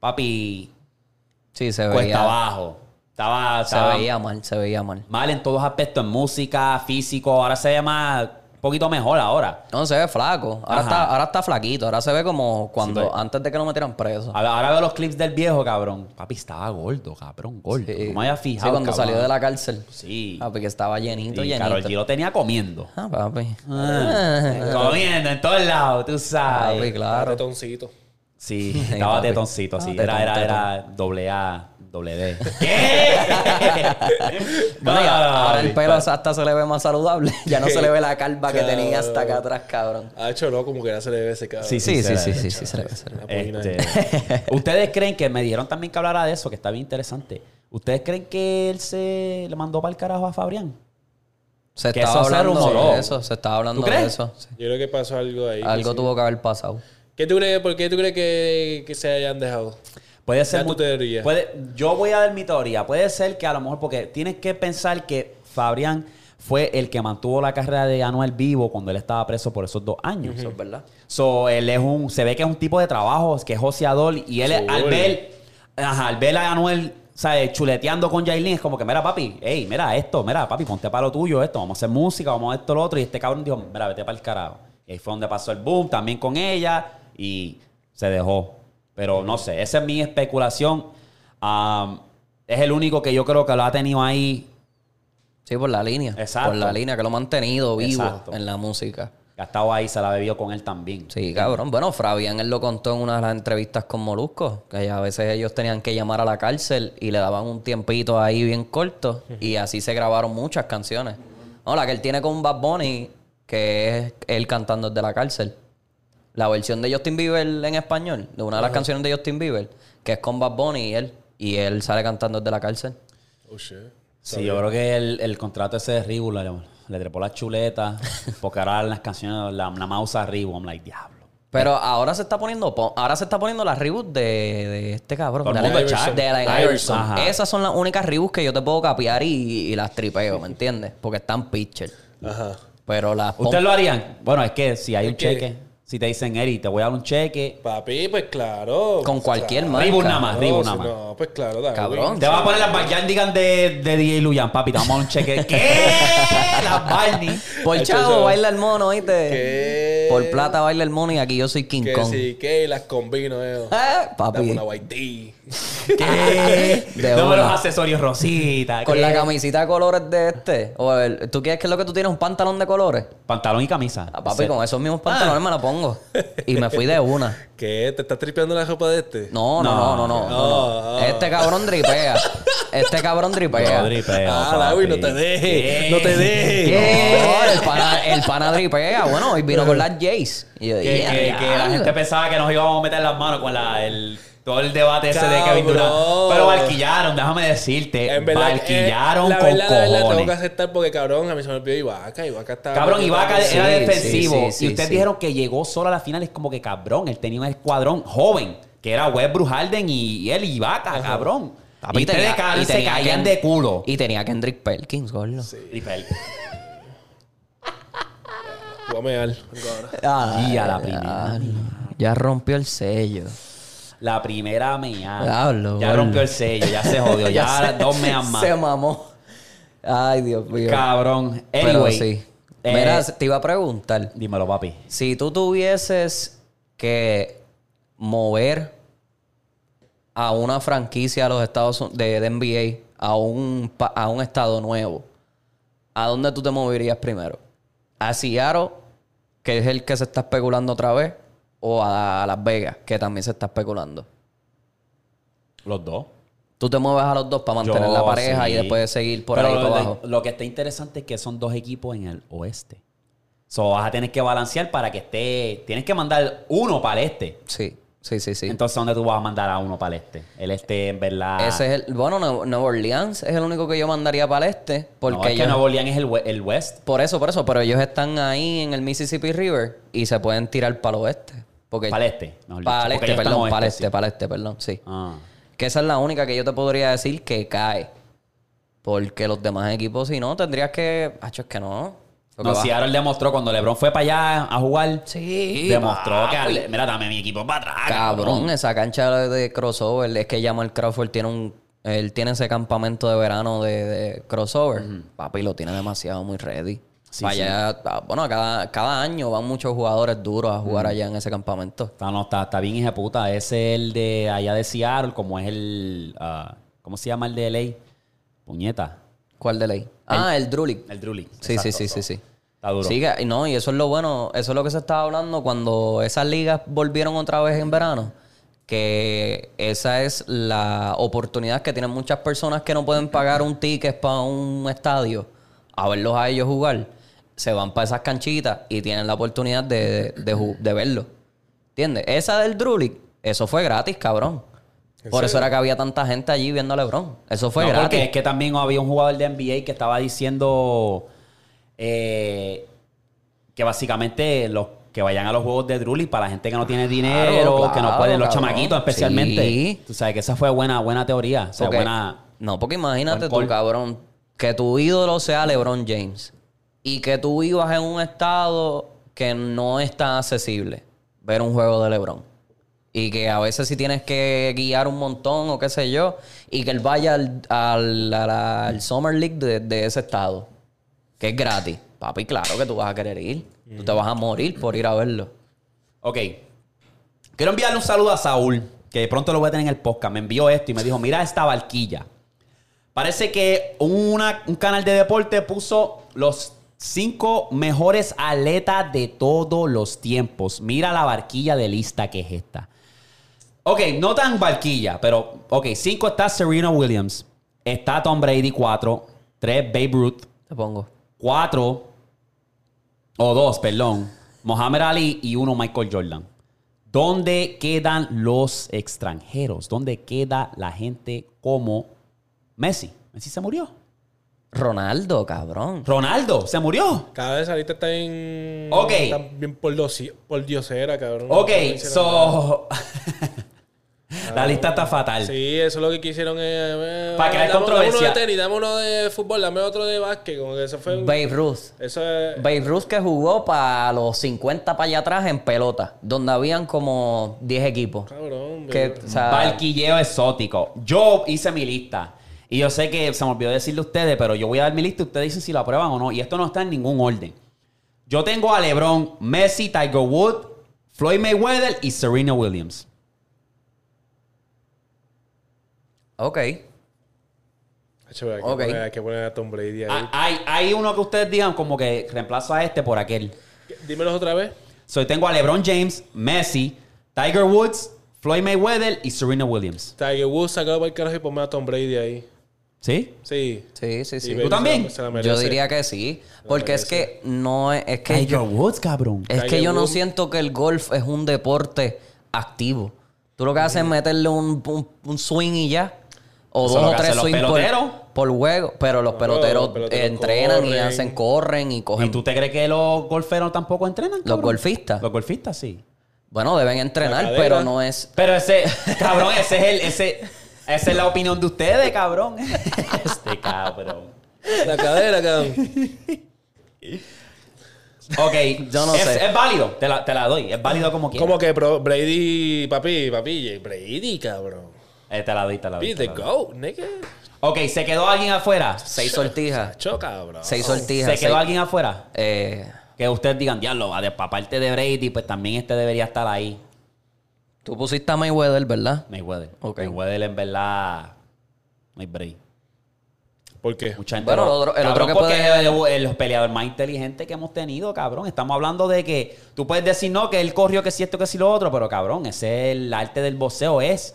papi, Sí, se cuesta veía. abajo. Estaba, Se estaba veía mal, se veía mal. mal en todos aspectos, en música, físico. Ahora se ve más, poquito mejor ahora. No, se ve flaco. Ahora Ajá. está, ahora está flaquito. Ahora se ve como cuando, Sí, pues. antes de que lo metieran preso. Ahora ahora veo los clips del viejo, cabrón. Papi, estaba gordo, cabrón, gordo. Sí. No me había fijado, Sí, cuando cabrón. salió de la cárcel. Sí. Papi, que estaba llenito, Y llenito. Karol G lo tenía comiendo. Ah, papi. Ah, comiendo en todos lados, tú sabes. Papi, claro. Ratoncito. Sí, estaba tetoncito, sí. Ah, Era, tetón, era, tetón. era doble A, doble D. ¿Qué? <laughs> Bueno, ahora el pelo hasta se le ve más saludable. ya no se le ve la calva que tenía hasta acá atrás, cabrón. Ha hecho no, como que ya se le ve ese cabrón. Sí, Sí, sí, sí, sí, sí, se le ve. Este, <laughs> ¿Ustedes creen que me dijeron también que hablara de eso, que está bien interesante? ¿Ustedes creen que él se le mandó para el carajo a Fabrián? Se Que estaba eso hablando de eso, se estaba hablando ¿Tú de eso. sí. Yo creo que pasó algo ahí. Algo tuvo que haber pasado. ¿Qué tú crees, ¿Por qué tú crees que, que se hayan dejado? Puede ser tu teoría. puede- yo voy a dar mi teoría. Puede ser que a lo mejor, porque tienes que pensar que Fabrián fue el que mantuvo la carrera de Anuel vivo cuando él estaba preso por esos dos años. Eso es verdad. So, él es un, se ve que es un tipo de trabajo, que es joseador, y él al ver, ajá, al ver a Anuel, ¿sabes? chuleteando con Yailin, es como que, mira, papi, hey, mira esto, mira, papi, ponte para lo tuyo, esto, vamos a hacer música, vamos a esto, lo otro, y este cabrón dijo, mira, vete para el carajo. Y ahí fue donde pasó el boom, también con ella, y se dejó. Pero no sé, esa es mi especulación. Am, es el único que yo creo que lo ha tenido ahí, Sí, por la línea. Exacto. Por la línea que lo ha mantenido vivo Exacto. en la música. ha estado ahí, se la ha bebido con él también. Sí, cabrón. Bueno, Fabián él lo contó en una de las entrevistas con Molusco, que a veces ellos tenían que llamar a la cárcel y le daban un tiempito ahí bien corto y así se grabaron muchas canciones. No, la que él tiene con Bad Bunny, que es él cantando desde la cárcel. La versión de Justin Bieber en español, de una de las canciones de Justin Bieber, que es con Bad Bunny y él, y él sale cantando desde la cárcel. Oh, shit. Sí, yo creo que el, el contrato ese de Reebok le, le trepó la chuleta. <laughs> porque ahora las canciones, la, la mouse usa Reebok. I'm like, diablo. Pero ahora se está poniendo, po- ahora se está poniendo la reboot de, de este cabrón. De Allen- Chuck. de Allen Iverson. Iverson. Ajá. Esas son las únicas reboots que yo te puedo capear y, y las tripeo, ¿me entiendes? Porque están pitcher. Ajá. Pero las ¿Ustedes lo harían? Bueno, es que si hay un que- cheque, Si te dicen, Eri, te voy a dar un cheque, Papi, pues claro. Con cualquier Claro, marca. Reebok nada más, Reebok nada si más. No, pues claro, Darwin. Cabrón. Te va a poner las Barney de, de DJ Luyan, papi. Te vamos a dar un cheque. <laughs> ¿Qué? Las Barney. Por chavo baila el mono, ¿oíste? ¿Qué? Por plata baila el mono y aquí yo soy King Que Kong. sí, que las combino, eh. <laughs> Dame papi. una white tee. <laughs> ¿Qué? De no los accesorios rosita. Con ¿qué? la camisita de colores de este. O el- ¿Tú quieres que es lo que tú tienes? ¿Un pantalón de colores? Pantalón y camisa. Ah, papi, Sí. con esos mismos pantalones me lo pongo. Y me fui de una. <laughs> ¿Qué? ¿Te estás tripeando la ropa de este? No, no, no, no, no. no, no. No. Este cabrón dripea. Este cabrón dripea. Yo dripeo, Ah, no te dejes. ¿Qué? No te dejes. No, el pana, el pana dripea. Bueno, hoy vino con las Jays. Y yo, Que, "Yeah, que- que la diablo". gente pensaba que nos íbamos a meter las manos con la, el, todo el debate ese de Kevin Durant. Pero barquillaron, déjame decirte. En verdad, barquillaron eh, la con verdad, la verdad, tengo que cojones. aceptar porque, cabrón, a mí se me olvidó Ibaka. Ibaka estaba... Cabrón, Ibaka Sí, era sí, defensivo. sí, sí, y ustedes sí. dijeron que llegó solo a la final. Es como que cabrón. Él tenía un escuadrón joven. Que era Westbrook, Harden y, y él y Ibaka, cabrón. Papi, y tenía- y se tenía caían Ken- de culo. Y tenía Kendrick Perkins, gordo. Y Fel- Voy a mear ahora. Y a la primera. Ya rompió el sello. La primera mea. Diablo, ya rompió el sello, ya se jodió. <laughs> ya se- dos meas <laughs> más. Se mamó. Ay, Dios mío. Cabrón. Pero sí. eh, Mira, te iba a preguntar. dímelo, papi. Si tú tuvieses que mover a una franquicia a los Estados Unidos de, de NBA a un, a un estado nuevo, ¿a dónde tú te moverías primero? ¿A Seattle, que es el que se está especulando otra vez? ¿O a Las Vegas, que también se está especulando? Los dos. Tú te mueves a los dos para mantener Yo, la pareja sí. y después seguir por Pero ahí lo, para lo- abajo. lo que está interesante es que son dos equipos en el oeste. So vas a tener que balancear para que esté. Tienes que mandar uno para el este. Sí, sí, sí, sí. Entonces, ¿dónde tú vas a mandar a uno para el este? El este, en verdad. Ese es el. Bueno, Nueva Orleans es el único que yo mandaría para el este. Porque no, es que Nuevo Orleans es el, el west. Por eso, por eso. Pero ellos están ahí en el Mississippi River y se pueden tirar para el oeste. Porque, Para el este. Para el este, perdón. Para sí. este, para el este, perdón. Sí. Ah. Que esa es la única que yo te podría decir que cae. Porque los demás equipos, si no, tendrías que. Hacho, es que no. No, va- Seattle demostró cuando LeBron fue para allá a jugar. Sí. Demostró que. Mira, dame mi equipo para atrás. Cabrón, esa cancha de crossover, es que Jamal Crawford tiene un. Él tiene ese campamento de verano de, de crossover. Papi, lo tiene demasiado muy ready. Sí, Vaya, a- bueno, cada, cada año van muchos jugadores duros a jugar allá en ese campamento. Está, no, está, está bien, hija puta. Ese es el de allá de Seattle, como es el. ah, ¿Cómo se llama el de LA? Puñeta. ¿Cuál de ley? Ah, el Drulik. El Drully. Sí, sí, sí, sí, sí. Está duro. Sí, que- no, y eso es lo bueno, eso es lo que se estaba hablando cuando esas ligas volvieron otra vez en verano, que esa es la oportunidad que tienen muchas personas que no pueden pagar un ticket para un estadio a verlos a ellos jugar, se van para esas canchitas y tienen la oportunidad de, de, verlo. ¿Entiendes? Esa del Drulik, eso fue gratis, cabrón. Por eso era que había tanta gente allí viendo a LeBron. Eso fue No, gratis. porque es que también había un jugador de NBA que estaba diciendo eh, que básicamente los que vayan a los juegos de Drully para la gente que no tiene dinero, Claro, que no pueden, los cabrón. chamaquitos especialmente. Sí. Tú sabes que esa fue buena, buena teoría. O sea, Porque- buena. No, porque imagínate tú, cabrón, que tu ídolo sea LeBron James y que tú vivas en un estado que no es tan accesible ver un juego de LeBron. Y que a veces si tienes que guiar un montón o qué sé yo, y que él vaya al, al, al Summer League de, de ese estado, que es gratis. Papi, claro que tú vas a querer ir. Tú te vas a morir por ir a verlo. Ok. Quiero enviarle un saludo a Saúl, que de pronto lo voy a tener en el podcast. Me envió esto y me dijo, mira esta barquilla. Parece que una- un canal de deporte puso los cinco mejores atletas de todos los tiempos. Mira la barquilla de lista que es esta. Ok, no tan barquilla, pero ok, cinco está Serena Williams. Está Tom Brady, cuatro. Tres, Babe Ruth. Te pongo. Cuatro, o dos, perdón, Mohamed Ali y uno Michael Jordan. ¿Dónde quedan los extranjeros? ¿Dónde queda la gente como Messi? Messi se murió. Ronaldo, cabrón. Ronaldo se murió. Cada vez ahorita está en... Ok. Está bien por, dosi- por diosera, cabrón. Ok, so. La lista está fatal. Sí, eso es lo que quisieron. Eh, eh, Para crear dame- Dame controversia. uno de tenis, dame uno de fútbol, dame otro de básquet. Como que eso fue. un- Babe Ruth. Eso es. Babe Ruth que jugó para los 50 para allá atrás en pelota, donde habían como 10 equipos. Cabrón. Que, o sea, Barquilleo exótico. Yo hice mi lista. Y yo sé que se me olvidó decirle a ustedes, pero yo voy a dar mi lista y ustedes dicen si la aprueban o no. Y esto no está en ningún orden. Yo tengo a LeBron, Messi, Tiger Woods, Floyd Mayweather y Serena Williams. Ok. Hay, que Ok. poner, hay que poner a Tom Brady ahí. Ah, Hay, hay uno que ustedes digan como que reemplazo a este por aquel. Dímelos otra vez. So, tengo a LeBron James, Messi, Tiger Woods, Floyd Mayweather y Serena Williams. Tiger Woods, sacado para el carajo y ponme a Tom Brady ahí. ¿Sí? Sí. Sí, sí, sí. Y Baby también? Yo diría que sí. Porque es que no es, es que Tiger yo, Woods, cabrón. es que yo no siento que el golf es un deporte activo. Tú lo que haces es meterle un, un- un swing y ya. O Eso dos o tres swings por, por juego. Pero los peloteros, los peloteros entrenan y corren. hacen, corren y ¿Y cogen. tú te crees que los golferos tampoco entrenan? Los golfistas. Los golfistas, sí. Bueno, deben entrenar, pero no es. Pero ese, <laughs> cabrón, ese es el, ese, esa es la opinión de ustedes, cabrón. <laughs> Este cabrón. La cadera, cabrón. Ok, Yo no es, sé. Es válido, te la, te la doy. Es válido como quieras. Como que pro- Brady, papi, papi, Brady, cabrón. Eh, te la doy, te la doy. Be te the la doy. GOAT, nigga. Ok, ¿se quedó alguien afuera? Seis sortijas. Cho, cabrón. Seis ¿Se sortijas. quedó seis- alguien afuera? Eh, Que ustedes digan, diablo, aparte de Brady, pues también este debería estar ahí. Tú pusiste a Mayweather, ¿verdad? Mayweather. Ok. Mayweather en verdad... No hay break. ¿Por qué? Mucha gente Bueno, lo- el otro- el cabrón, otro que porque puede- es el, el peleador más inteligente que hemos tenido, cabrón. Estamos hablando de que tú puedes decir no, que él corrió, que si esto, que si lo otro, pero cabrón, ese es el arte del boxeo, es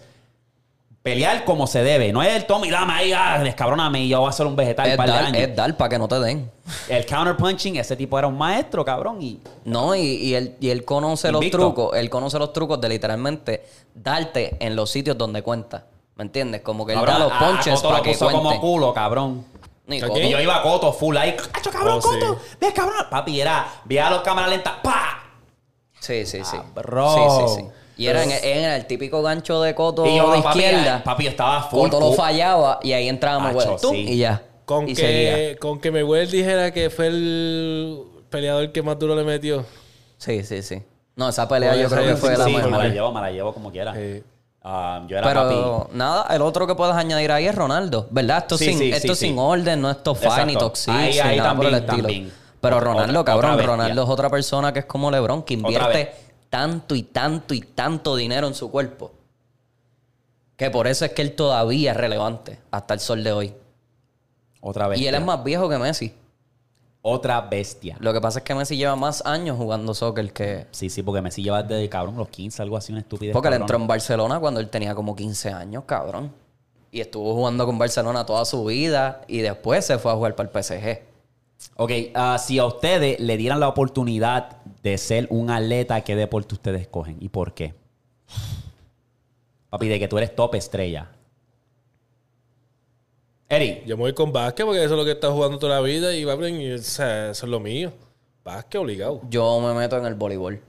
pelear como se debe. No es el Tommy, dame ahí, ah, descabróname y yo voy a ser un vegetal Es un par de dar, años. es dar para que no te den. El counterpunching, ese tipo era un maestro, cabrón. Y No, y, y él, y él conoce Invicto. los trucos. Él conoce los trucos de literalmente darte en los sitios donde cuenta. ¿Me entiendes? Como que él da los a- a ponches para lo que puso como culo, cabrón. Ni ¿A? Y yo iba a Coto full ahí. ¡Cacho, cabrón, Oh, sí. Coto! ¡Ve, cabrón! Papi, era, veía los cámaras lentas, ¡pa! Sí, sí, sí. bro. Sí, sí, sí. Y era en, en el típico gancho de Coto Y yo, de papi, izquierda. papi, estaba full. Coto lo fallaba y ahí Acho, Mayweather. Tum, sí. Y ya. Con y que, con que Mayweather dijera que fue el peleador que más duro le metió. Sí, sí, sí. No, esa pelea yo creo que fue sí, la sí, mejor. me la llevo, me la llevo como quiera. Sí. Ah, yo era Pero papi. nada, el otro que puedes añadir ahí es Ronaldo, ¿verdad? Esto Sí, sin, sí, esto sí, sí. sin orden, no es top five Exacto. ni top six, Ahí- ni ahí nada por el estilo. también. Pero Ronaldo, otra cabrón. Ronaldo es otra persona que es como LeBron, que Otra invierte vez. Tanto y tanto y tanto dinero en su cuerpo. Que por eso es que él todavía es relevante hasta el sol de hoy. Otra vez. Y él es más viejo que Messi. Otra bestia. Lo que pasa es que Messi lleva más años jugando soccer que... Sí, sí, porque Messi lleva desde cabrón los 15, algo así, una estupidez. Porque él entró en Barcelona cuando él tenía como 15 años, cabrón. Y estuvo jugando con Barcelona toda su vida y después se fue a jugar para el PSG. Ok, ah, si a ustedes le dieran la oportunidad de ser un atleta, ¿qué deporte ustedes escogen y por qué? Papi, de que tú eres top estrella. Eri, Yo me voy con básquet porque eso es lo que he estado jugando toda la vida y va a aprender, o sea, eso es lo mío. Básquet obligado. Yo me meto en el voleibol.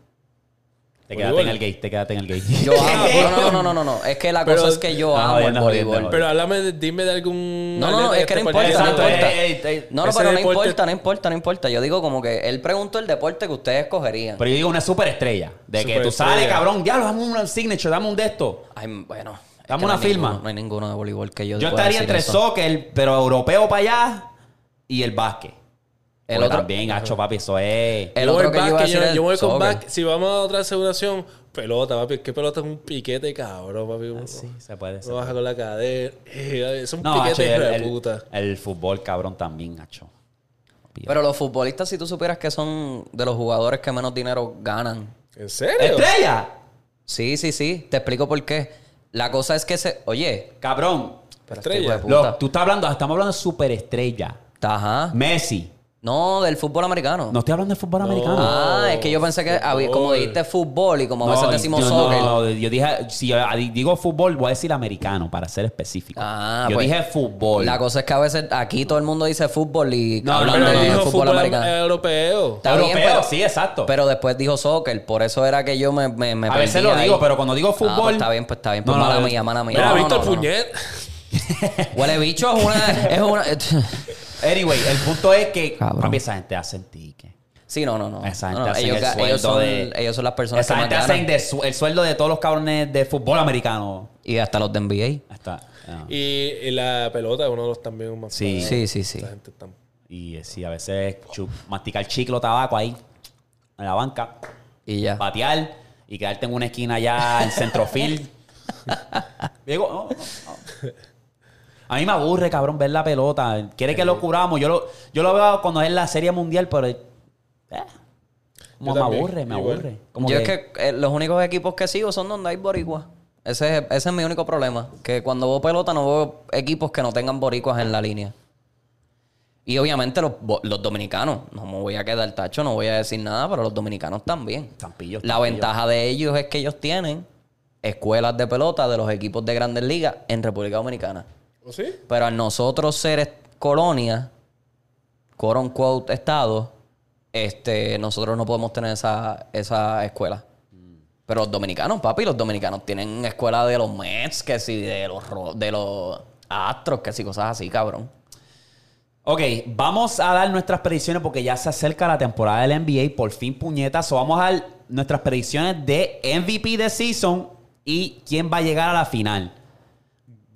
Te quedaste en el gate, te quedaste en el gate. Yo amo. <laughs> No, no, no, no, no, no. Es que la Pero- cosa es que yo No, amo el voleibol. Pero háblame, de- dime de algún. No, no, no, es que no importa, no importa. No, no, pero no importa, no importa, no importa. Yo digo como que él preguntó el deporte que ustedes escogerían. Pero yo digo una superestrella. De que tú sales, cabrón, diablo, dame un signature, dame un de esto. Ay, bueno. Dame una firma. no hay ninguno de voleibol que yo Yo estaría entre soccer, pero europeo para allá y el básquet. El otro- también, hacho, papi, eso es. El Yo voy otro que yo iba a básquet, decir yo, es yo voy con soccer. básquet. Si vamos a otra aseguración, pelota, papi. ¿Qué pelota es un piquete, cabrón, papi? Ah, Sí, se puede. Uno baja con la cadera. <laughs> Es un No, piquete de el- puta. el fútbol, cabrón, también, hacho. Pero los futbolistas, si tú supieras que son de los jugadores que menos dinero ganan. ¿En serio? ¡Estrella! Sí, sí, sí. Te explico por qué. La cosa es que se... Oye, Cabrón. pero Estrella. este Lo- tú estás hablando, estamos hablando de superestrella. Ajá. Messi. No, del fútbol americano. No estoy hablando de fútbol americano. Ah, es que yo pensé que había, como fútbol. dijiste fútbol y como a veces decimos yo, soccer. no, yo dije, si yo digo fútbol, voy a decir americano para ser específico. Ah, yo pues, dije fútbol. La cosa es que a veces aquí todo el mundo dice fútbol y No, hablan Pero no, él no, dijo de fútbol, fútbol americano. europeo. Está bien, Europeo, pero- sí, exacto. Pero después dijo soccer, por eso era que yo me, me, me a veces lo ahí. digo, pero cuando digo Ah, pues fútbol. está bien, pues está bien. Pues No, no, mala no, mía, mala mía. Mira, No, no, Víctor no, no. Puñet. <laughs> Huele bicho es una... Es una <laughs> Anyway, el punto es que Cabrón. papi, esa gente hacen ticket. sí, no, no, no. Esa gente No, no, hacen ellos, el sueldo ellos, son, de- ellos son las personas Esa que más gente ganan. hacen de su- el sueldo de todos los cabrones de fútbol americano. Y hasta los de NBA. Hasta. Y, y la pelota, uno de los también más Sí. Sí, sí, sí. Esa gente está- Y eh, sí, a veces masticar chicle o tabaco ahí, en la banca, Y ya. batear y quedarte en una esquina allá en centrofield. <laughs> Digo, no, no, no. A mí me aburre, cabrón, ver la pelota. Quiere que lo curamos. Yo lo, yo lo veo cuando es la serie mundial, pero. eh, como Yo me aburre, me igual. aburre. Como Yo es que eh, los únicos equipos que sigo son donde hay boricuas. Ese, es- ese es mi único problema. Que cuando veo pelota no veo equipos que no tengan boricuas en la línea. Y obviamente los, dominicanos. No me voy a quedar tacho, no voy a decir nada, pero los dominicanos también. Tampillos, La tampillos. ventaja de ellos es que ellos tienen escuelas de pelota de los equipos de grandes ligas en República Dominicana. ¿O sí? Pero al nosotros ser colonia, quote unquote, estado, este, nosotros no podemos tener esa, esa escuela. Pero los dominicanos, papi, los dominicanos tienen escuela de los Mets, que sí, de los, de los Astros, que sí, cosas así, cabrón. Ok, vamos a dar nuestras predicciones porque ya se acerca la temporada del NBA. Por fin, puñetas. Vamos a dar nuestras predicciones de MVP de season y quién va a llegar a la final.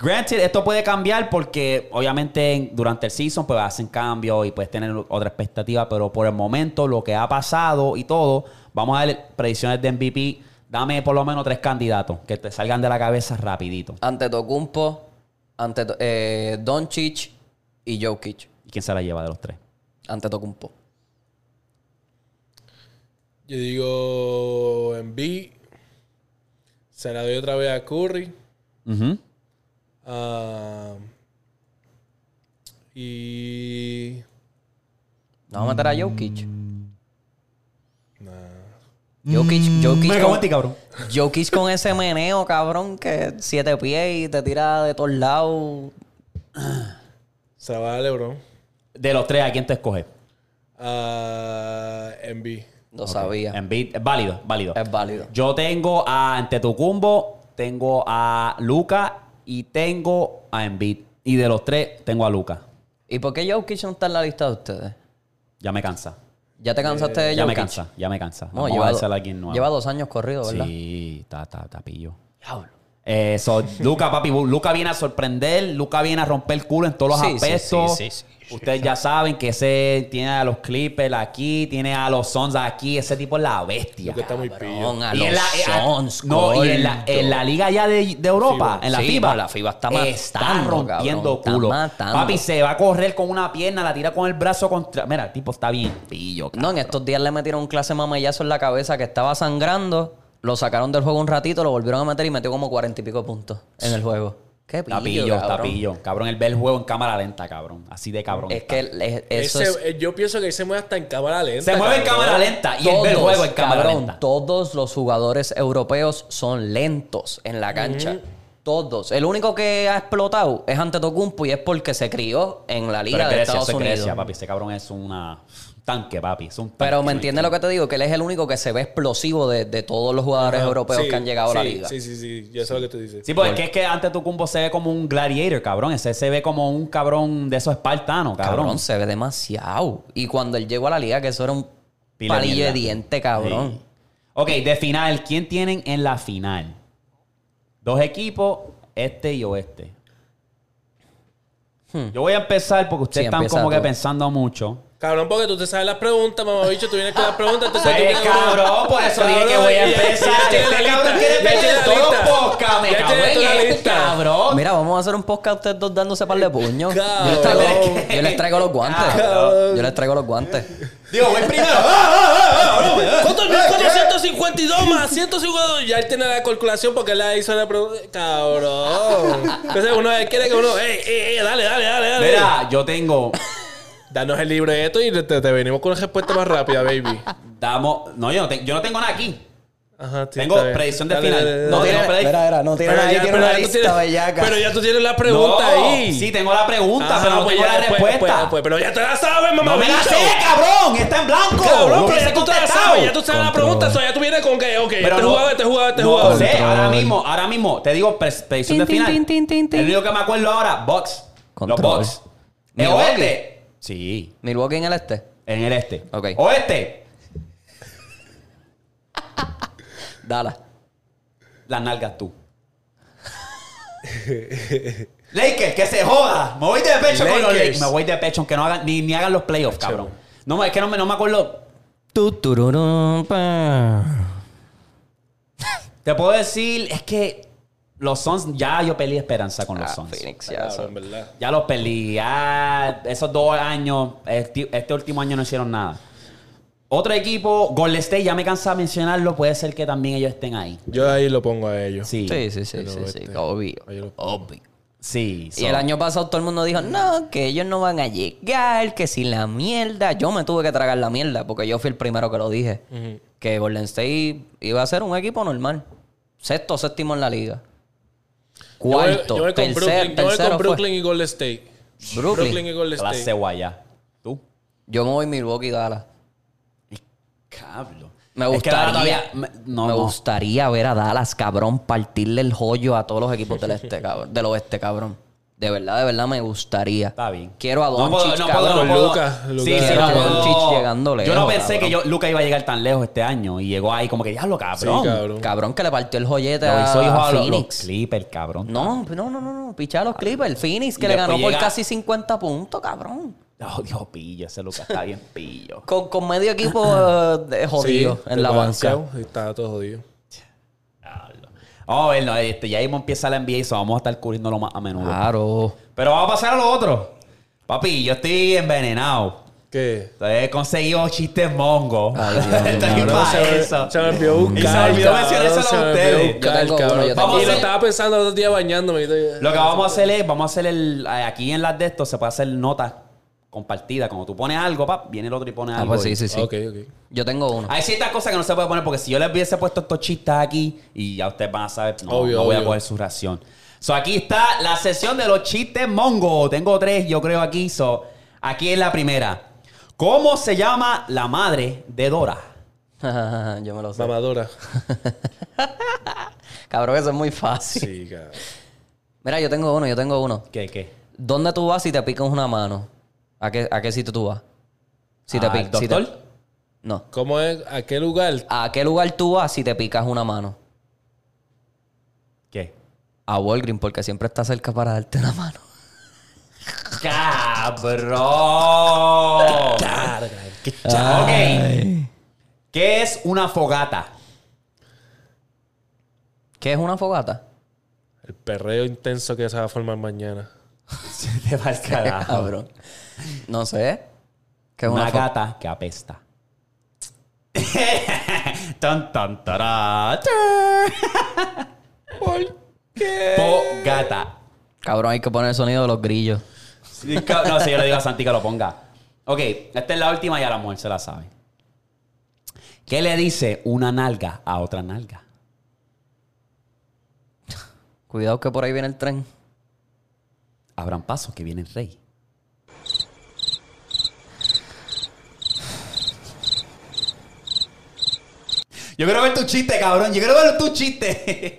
Granted, esto puede cambiar porque obviamente en- durante el season pues hacen cambios y puedes tener otra expectativa, pero por el momento lo que ha pasado y todo, vamos a dar predicciones de MVP. Dame por lo menos tres candidatos que te salgan de la cabeza rapidito. Ante Tocumpo, ante eh, Doncic y Jokic. ¿Y quién se la lleva de los tres? Ante Tocumpo. Yo digo en B. Se la doy otra vez a Curry. Ujú. Ah, y. ¿No vamos a meter a Jokic? Nah. Jokic, Jokic, Me cago con, ti, cabrón. Jokic con ese meneo, cabrón, que siete pies y te tira de todos lados. Se va a LeBron. De los tres, ¿a quién te escoges? En B. Lo sabía. Embiid, es válido, válido. Es válido. Yo tengo a Antetokounmpo, tengo a Luca y tengo a Embiid. Y de los tres, tengo a Luca. ¿Y por qué Jokic no está en la lista de ustedes? Ya me cansa. ¿Ya te cansaste de Jokic? Ya me cansa, ya me cansa. No, Vamos lleva, a do- a alguien nuevo. lleva dos años corrido, ¿verdad? Sí, está, está, está pillo. Diablo. Eh, so, Luca, papi, Luca viene a sorprender, Luca viene a romper el culo en todos los Sí, sí, aspectos. sí, sí, sí, Ustedes ya saben que ese tiene a los Clippers aquí, tiene a los Suns aquí, ese tipo es la bestia. Que está muy pillo. Cabrón, a Y los en la, eh, ah, Suns, no, y en la, en la liga ya de, de Europa, FIBA. en la Sí, FIBA, la FIBA está está matando, rompiendo cabrón, culo. está matando. Papi se va a correr con una pierna, la tira con el brazo contra. Mira, el tipo está bien pillo. No, en estos días le metieron un clase mamayazo en la cabeza que estaba sangrando. Lo sacaron del juego un ratito, lo volvieron a meter y metió como cuarenta y pico puntos en el juego. Qué pillo, Está pillo, está cabrón. pillo. Cabrón, él ve el juego en cámara lenta, cabrón. Así de cabrón. Es está. que es- eso Ese- es... eh, Yo pienso que se mueve hasta en cámara lenta. se mueve en cámara lenta y él ve el Todos, juego en cámara cabrón, lenta. Todos los jugadores europeos son lentos en la cancha. Todos. El único que ha explotado es Antetokounmpo y es porque se crió en la liga Pero es de Estados eso es Unidos. Grecia, papi. Ese cabrón es una un tanque, papi. Es un tanque, Pero me entiendes lo que te digo, que él es el único que se ve explosivo de, de todos los jugadores Ajá, europeos sí, que han llegado a la liga. Sí, sí, sí. Yo sé lo que tú dices. Sí, porque es que, es que antes tu cumbo se ve como un gladiator, cabrón. Ese se ve como un cabrón de esos espartanos, cabrón. Cabrón, se ve demasiado. Y cuando él llegó a la liga, que eso era un Pila palillo de diente, cabrón. Sí. Ok, de final, ¿quién tienen en la final? Dos equipos, este y oeste. Yo voy a empezar porque ustedes Hmm. Sí, están como que pensando mucho. Cabrón, porque tú te sabes las preguntas, mamá bicho, tú vienes con las preguntas. entonces tú- cabrón, por eso dije que voy a empezar. Este cabrón quiere todos los podcasts, me cago en este, lista. cabrón. Mira, vamos a hacer un podcast ustedes dos dándose par de puños. Yo les traigo, yo les traigo los guantes. Cabrón. Yo les traigo los guantes. Digo, voy primero. <laughs> ¡Ah, ah, ah! ¿Cuánto es 1452 más 152? Ya él tiene la calculación porque él la hizo la pregunta. Cabrón. Entonces uno quiere que uno. ¡Ey, ey, ey! Dale, dale, dale, dale. Mira, yo tengo Danos el libreto y te, te venimos con una respuesta más rápida, baby. Damos. No, yo no, te- yo no tengo nada aquí. Ajá, sí, Tengo está bien. predicción de Dale, final. dale, dale. No, No tiene- tiene, pero- mira, mira, no tiene nadie ya- tiene pero una ya tú lista tienes- bellaca. Pero ya tú tienes la pregunta No, ahí. Sí, tengo la pregunta, Ajá, pero no pues tengo ya la después- respuesta. después- después, pero ya te la sabes, mamá. no me la bicho. sé, cabrón. Está en blanco. Cabrón, pero hubiese ya tú te la contestado. sabes, ya tú sabes la Control. pregunta, eso ya tú vienes con que, ok, Pero este no- jugador, este jugador, este no jugador. sé, ahora mismo, ahora mismo, te digo pre- predicción de tin, final. tin, tin, tin, tin. El único que me acuerdo ahora, Box. Los Control. Box. ¿El Milwaukee. oeste? Sí, Milwaukee en el este. en el este. Ok. Oeste, <laughs> Dala. las nalgas tú. Lakers, que se joda. Me voy de pecho con los Lakers. Me voy de pecho, aunque no hagan, ni, ni hagan los playoffs, cabrón. No, es que no me, no me acuerdo. Tu. Te puedo decir, es que los Suns, ya yo perdí esperanza con los Ah, Suns. Phoenix, ya son. verdad. Ya los perdí. Ya esos dos años, este, este último año no hicieron nada. Otro equipo, Golden State, ya me cansa de mencionarlo. Puede ser que también ellos estén ahí. Yo ahí lo pongo a ellos. Sí. Sí, sí, sí, sí, sí, este- obvio. Obvio. Sí. Y el año pasado todo el mundo dijo, no, que ellos no van a llegar, que si la mierda. Yo me tuve que tragar la mierda porque yo fui el primero que lo dije. Que Golden State iba a ser un equipo normal. Sexto, séptimo en la liga. Yo voy- Cuarto, yo voy con tercer- Brooklyn, yo voy con fue. Brooklyn y Golden State. Brooklyn. y Golden Clase State. guaya. ¿Tú? Yo me voy Milwaukee Dallas. Cablo. Me Es que gustaría, todavía- me- no, me no. gustaría ver a Dallas, cabrón, partirle el joyo a todos los equipos del este, cabrón, del oeste, cabrón. De verdad, de verdad me gustaría. Está bien. Quiero a No Doncic, puedo- no puedo- no puedo- Luka. Sí, sí, no a puedo- Doncic llegando Yo no lejos, pensé cabrón. que yo, Luca iba a llegar tan lejos este año. Y llegó ahí como que, diablo, cabrón. Sí, cabrón. Cabrón, que le partió el joyete Lo a, hizo hijo a a los, los Phoenix. Clippers, cabrón. No, no, no, no, no. Picha a los Clippers. Phoenix, que Y le ganó por casi 50 puntos, cabrón. Oh, Dios, pillo. Ese Luca está bien pillo. Con, con medio equipo eh, de jodido Sí, en la banca. Está todo jodido. Diablo. Vamos a ver, no, este, ya mismo empieza la NBA y eso vamos a estar cubriéndolo más a menudo. Claro. Pero vamos a pasar a lo otro. Papi, yo estoy envenenado. ¿Qué? He conseguido chistes mongo. <laughs> Se, me, eso. se me olvidó buscar. Y se me olvidó cabrón, mencionárselo a ustedes. Yo tengo yo tengo y lo uno. estaba pensando el otro día bañándome. Lo que vamos a hacer es, vamos a hacer el, aquí en las de estos se puede hacer notas compartidas. Como tú pones algo, pap, viene el otro y pone Ah, algo. pues sí, sí, sí. Yo tengo uno. Hay ciertas cosas que no se puede poner porque si yo les hubiese puesto estos chistes aquí y ya ustedes van a saber, no, Obvio, no voy a coger su ración. So, aquí está la sesión de los chistes mongo. Tengo tres, yo creo, aquí. So, aquí es la primera. ¿Cómo se llama la madre de Dora? <laughs> Yo me lo sé. Mamadora. <laughs> Cabrón, eso es muy fácil. Sí, cabrón. Mira, yo tengo uno, yo tengo uno. ¿Qué, qué? ¿Dónde tú vas si te picas una mano? ¿A qué, a qué sitio tú vas? Si te ¿Al picas. si te- doctor? No. ¿Cómo es? ¿A qué lugar? ¿A qué lugar tú vas si te picas una mano? ¿Qué? A Walgreens, porque siempre está cerca para darte una mano. ¡Cabrón! Ok. ¿Qué es una fogata? ¿Qué es una fogata? El perreo intenso que se va a formar mañana. <laughs> Se te va el carajo. Cabrón. <laughs> No sé. ¿Qué es Una gata que apesta. <laughs> tan, tan, tará. ¿Por qué? Fogata. Cabrón, hay que poner el sonido de los grillos. Sí, No sé, yo le digo a Santi que lo ponga. Ok, esta es la última y a la mujer se la sabe. ¿Qué le dice una nalga a otra nalga? Cuidado que por ahí viene el tren. Abran paso que viene el rey. Yo quiero ver tu chiste, cabrón. Yo quiero ver tu chiste.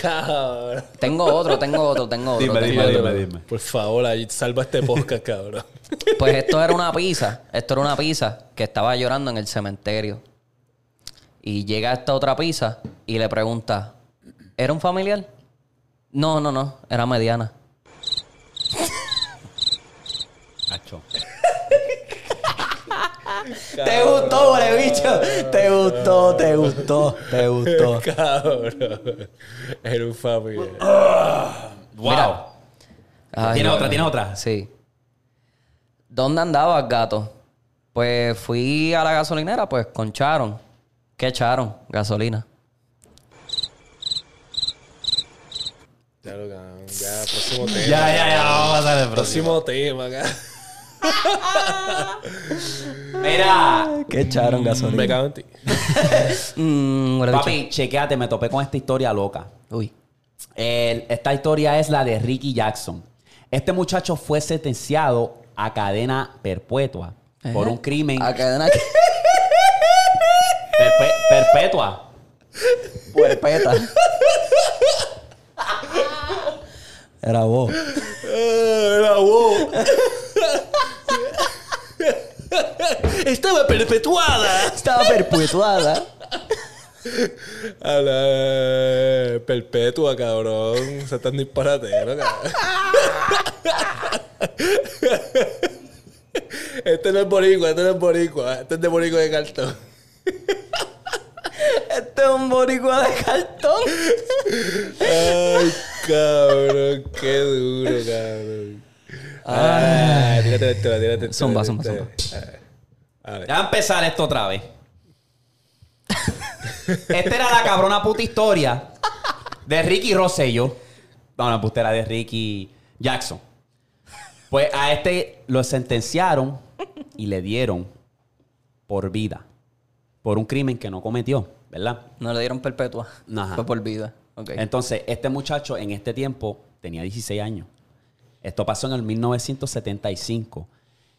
Cabrón. Tengo otro, tengo otro, tengo otro. Dime, tengo dime, otro. dime, dime. Por favor, ahí salva este podcast, cabrón. Pues esto era una pizza. Esto era una pizza que estaba llorando en el cementerio. Y llega esta otra pizza y le pregunta: ¿Era un familiar? No, no, no. Era mediana. Hacho. ¿Te gustó, bole bicho? ¿Te gustó, te gustó, te gustó? <laughs> cabrón. Era un familiar. Wow. Mira. Ay, ¿Tiene no. otra? ¿Tiene otra? Sí. ¿Dónde andabas, gato? Pues fui a la gasolinera, pues con Charon. ¿Qué echaron? Gasolina. Ya. Ya, próximo tema. Ya, ya, ya. Vamos a pasar el próximo. Próximo tema, acá. <laughs> Mira, ¿Qué echaron Me gasolina? cago en ti. <laughs> Mm, papi, chequeate, me topé con esta historia loca. Uy. El- esta historia es la de Ricky Jackson. Este muchacho fue sentenciado a cadena perpetua por Ajá. un crimen. A cadena que- Perpe- perpetua. Puerpeta. <laughs> Era vos. Era vos. Estaba perpetuada. Estaba perpetuada. A la perpetua, cabrón. Se están disparatero, cabrón. Este no es boricua, este no es boricua. Este es de boricua de cartón. Este es un boricua de cartón. Ay, cabrón. Qué duro, cabrón. Ay, tírate esto, tírate esto. Zumba, zumba, tírate zumba. Esto. A ver. Ya va a empezar esto otra vez. <laughs> Esta era la cabrona puta historia de Ricky Rosselló. No, la putera de Ricky Jackson. Pues a este lo sentenciaron y le dieron por vida. Por un crimen que no cometió, ¿verdad? No le dieron perpetua. Ajá. Fue por vida. Entonces, este muchacho en este tiempo tenía 16 años. Esto pasó en el 1975.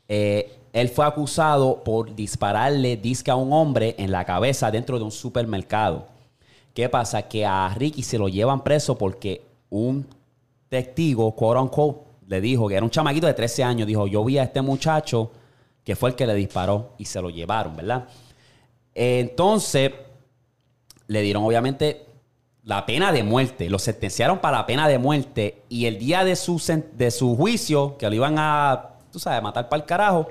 Eh, él fue acusado por dispararle disque a un hombre en la cabeza dentro de un supermercado. ¿Qué pasa? Que a Ricky se lo llevan preso porque un testigo, quote unquote, le dijo que era un chamaquito de 13 años. Dijo, yo vi a este muchacho que fue el que le disparó y se lo llevaron, ¿verdad? Entonces, le dieron obviamente la pena de muerte. Lo sentenciaron para la pena de muerte. Y el día de su, de su juicio, que lo iban a, tú sabes, matar para el carajo,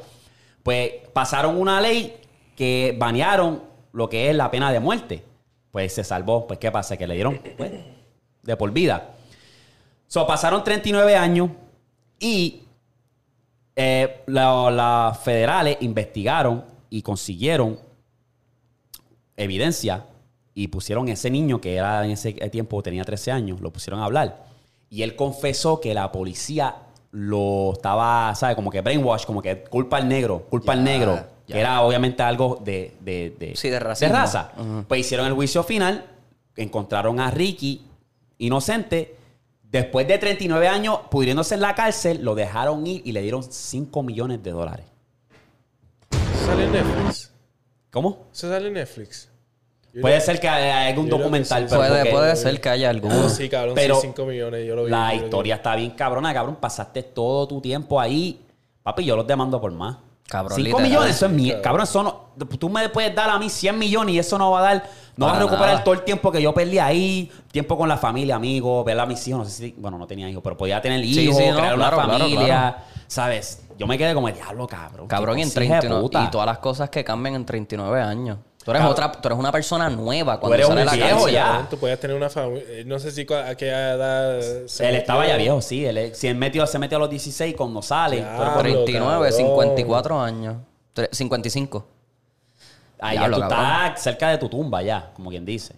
pues pasaron una ley que banearon lo que es la pena de muerte. Pues se salvó. Pues, ¿qué pasa? Que le dieron pues, de por vida. So, pasaron 39 años y eh, la- las federales investigaron y consiguieron evidencia y pusieron ese niño que era en ese tiempo tenía 13 años, lo pusieron a hablar. Y él confesó que la policía lo estaba, ¿sabes? Como que brainwash, como que culpa al negro, culpa al Ya, negro. ya. Que era obviamente algo de, de, de, Sí, de raza. Pues hicieron el juicio final, encontraron a Ricky inocente. Después de 39 años, pudiéndose en la cárcel, lo dejaron ir y le dieron 5 millones de dólares. ¿Eso sale en Netflix? ¿Cómo? ¿Eso sale en Netflix? Puede ser que haya algún documental, sí. pero puede, porque puede ser que haya alguno. Oh, sí, cabrón, Pero sí, 5 millones. Yo lo vi. la yo lo vi. historia está bien cabrona, cabrón. Pasaste todo tu tiempo ahí. Papi, yo los demando por más. Cabrón, 5 literal. millones, eso es mi... Cabrón. Cabrón, eso no... Tú me puedes dar a mí 100 millones y eso no va a dar... No va a recuperar nada. todo el tiempo que yo perdí ahí. Tiempo con la familia, amigos, ver a mis hijos. No sé si... Bueno, no tenía hijos, pero podía tener hijos, sí, crear una claro, familia. claro. ¿Sabes? Yo me quedé como, diablo, cabrón. Cabrón, y en cosa hija de 39 puta". y todas las cosas que cambian en 39 años. Tú eres otra, tú eres una persona nueva cuando eres sales un de la viejo cárcel. ya. Tú puedes tener una familia. eh, No sé si a qué edad. se Él metió. estaba ya viejo, sí. Él, si él metió, se metió a los 16 cuando sale. Ya. tú eres por- Diablo, 39, cabrón. 54 años. Tre- 55. Ahí ya Diablo, tú estás cerca de tu tumba ya, como quien dice.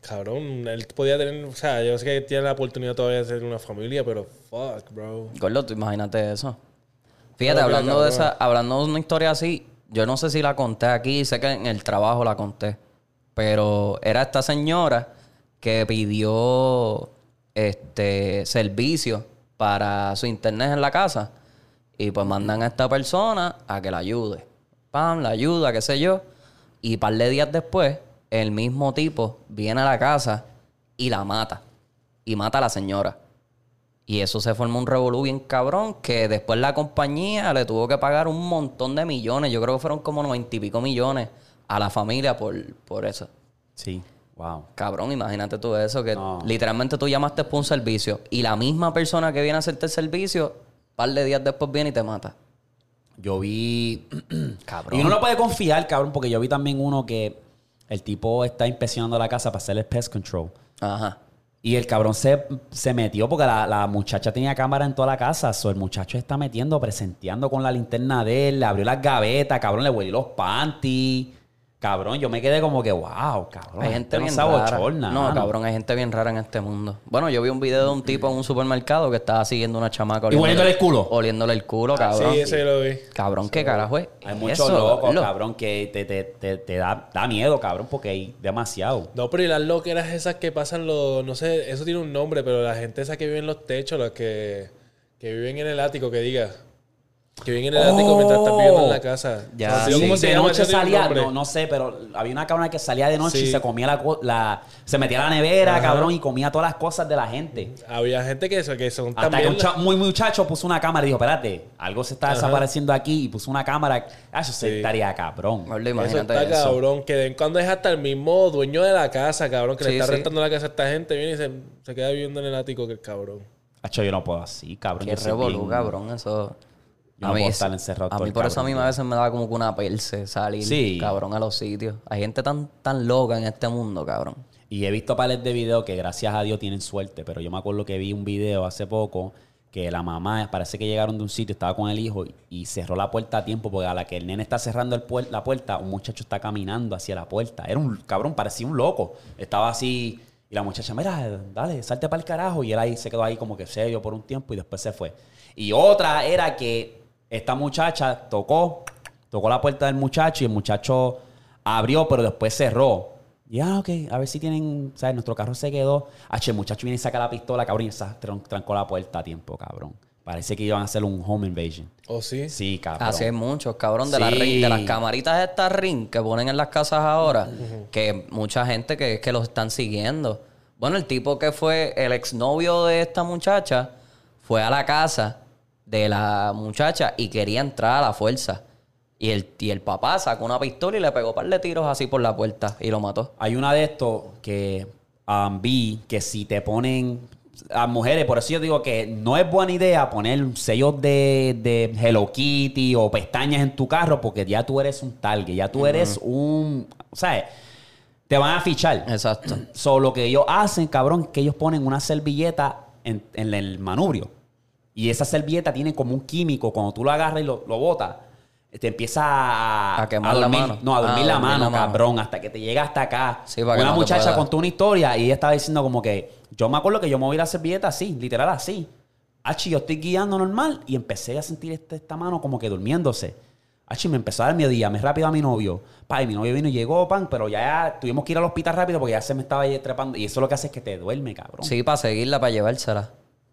Cabrón, él podía tener. O sea, yo sé que tiene la oportunidad todavía de tener una familia, pero fuck, bro. Gordo, tú imagínate eso. Fíjate, Claro hablando de esa, hablando de una historia así, yo no sé si la conté aquí, sé que en el trabajo la conté. Pero era esta señora que pidió este servicio para su internet en la casa. Y pues mandan a esta persona a que la ayude. Pam, la ayuda, qué sé yo. Y par de días después, el mismo tipo viene a la casa y la mata. Y mata a la señora. Y eso se formó un revolú bien cabrón que después la compañía le tuvo que pagar un montón de millones. Yo creo que fueron como noventa y pico millones a la familia por, por eso. Sí, wow. Cabrón, imagínate tú eso, que No. literalmente tú llamaste por un servicio y la misma persona que viene a hacerte el servicio, un par de días después viene y te mata. Yo vi. Cabrón. <clears throat> Y uno no puede confiar, cabrón, porque yo vi también uno que el tipo está inspeccionando la casa para hacer el pest control. Ajá. Y el cabrón se, se metió porque la, la muchacha tenía cámara en toda la casa. So, el muchacho está metiendo, presenteando con la linterna de él, le abrió las gavetas, cabrón, le huelió los panties. Cabrón, yo me quedé como que, wow, cabrón. Hay gente no bien rara. No, mano. cabrón, hay gente bien rara en este mundo. Bueno, yo vi un video de un tipo en un supermercado que estaba siguiendo una chamaca. ¿Y hueliéndole el culo? Oliéndole el culo, cabrón. Sí, ese yo lo vi. Cabrón, ¿qué carajo es? Hay muchos eso, locos, lo- cabrón, que te, te, te, te da, da miedo, cabrón, porque hay demasiado. No, pero y las loqueras esas que pasan los... No sé, eso tiene un nombre, pero la gente esa que vive en los techos, los que, que viven en el ático, que diga. Que viven en el ático mientras están viviendo en la casa. Ya, sí. cómo se de llama, noche eso tiene un salía, nombre. no, no sé, pero había una cabrona que salía de noche y se comía la, co- la se metía a la nevera, Ajá. cabrón, y comía todas las cosas de la gente. Había gente que, eso- que son Hasta que también... un cha- muy muchacho puso una cámara y dijo, espérate, algo se está Ajá. desapareciendo aquí y puso una cámara. Ah, eso se Sí. estaría cabrón. Eso imagínate está eso. cabrón. Que de en cuando es hasta el mismo dueño de la casa, cabrón, que Sí, le está sí. rentando la casa a esta gente. Viene y se, se queda viviendo en el ático, que el cabrón. Hacho, yo no puedo así, cabrón. Qué yo soy revolú, bien- cabrón, eso. Yo no puedo estar encerrado A todo mí el por eso a mí a veces me da como que una perse salir, Sí. cabrón, a los sitios. Hay gente tan, tan loca en este mundo, cabrón. Y he visto pares de videos que gracias a Dios tienen suerte, pero yo me acuerdo que vi un video hace poco que la mamá parece que llegaron de un sitio, estaba con el hijo y, cerró la puerta a tiempo porque a la que el nene está cerrando el puer- la puerta, un muchacho está caminando hacia la puerta. Era un cabrón, parecía un loco. Estaba así y la muchacha, mira, dale, salte para el carajo. Y él ahí se quedó ahí como que serio por un tiempo y después se fue. Y otra era que esta muchacha tocó, tocó la puerta del muchacho y el muchacho abrió, pero después cerró. Y ah, ok, a ver si tienen, ¿sabes? Nuestro carro se quedó. Che, el muchacho viene y saca la pistola, cabrón, y tran- trancó la puerta a tiempo, cabrón. Parece que iban a hacer un home invasion. ¿O sí? Sí, cabrón. Así hay muchos, cabrón, de, las Sí. ring- de las camaritas de estas ring que ponen en las casas ahora, que mucha gente que es que los están siguiendo. Bueno, el tipo que fue el exnovio de esta muchacha fue a la casa de la muchacha y quería entrar a la fuerza. Y el, y el papá sacó una pistola y le pegó un par de tiros así por la puerta y lo mató. Hay una de estos que um, vi que si te ponen a mujeres, por eso yo digo que no es buena idea poner sellos de, de Hello Kitty o pestañas en tu carro porque ya tú eres un target, ya tú eres un, o sea, te van a fichar. Exacto. Solo lo que ellos hacen, cabrón, que ellos ponen una servilleta en, en el manubrio. Y esa servilleta tiene como un químico, cuando tú lo agarras y lo, lo botas, te empieza a, A quemar la dormir, mano. No, a Ah, dormir a la dormir mano, la mano. cabrón, hasta que te llega hasta acá. Sí, una no muchacha contó una historia y ella estaba diciendo como que, yo me acuerdo que yo moví la servilleta así, literal así. Achi, yo estoy guiando normal y empecé a sentir este- esta mano como que durmiéndose. Achi, me empezó a dar miedo y llamé rápido a mi novio. Pa, y mi novio vino y llegó, pan, pero ya tuvimos que ir al hospital rápido porque ya se me estaba ahí trepando. Y eso lo que hace es que te duerme, cabrón. Sí, para seguirla, para llevársela.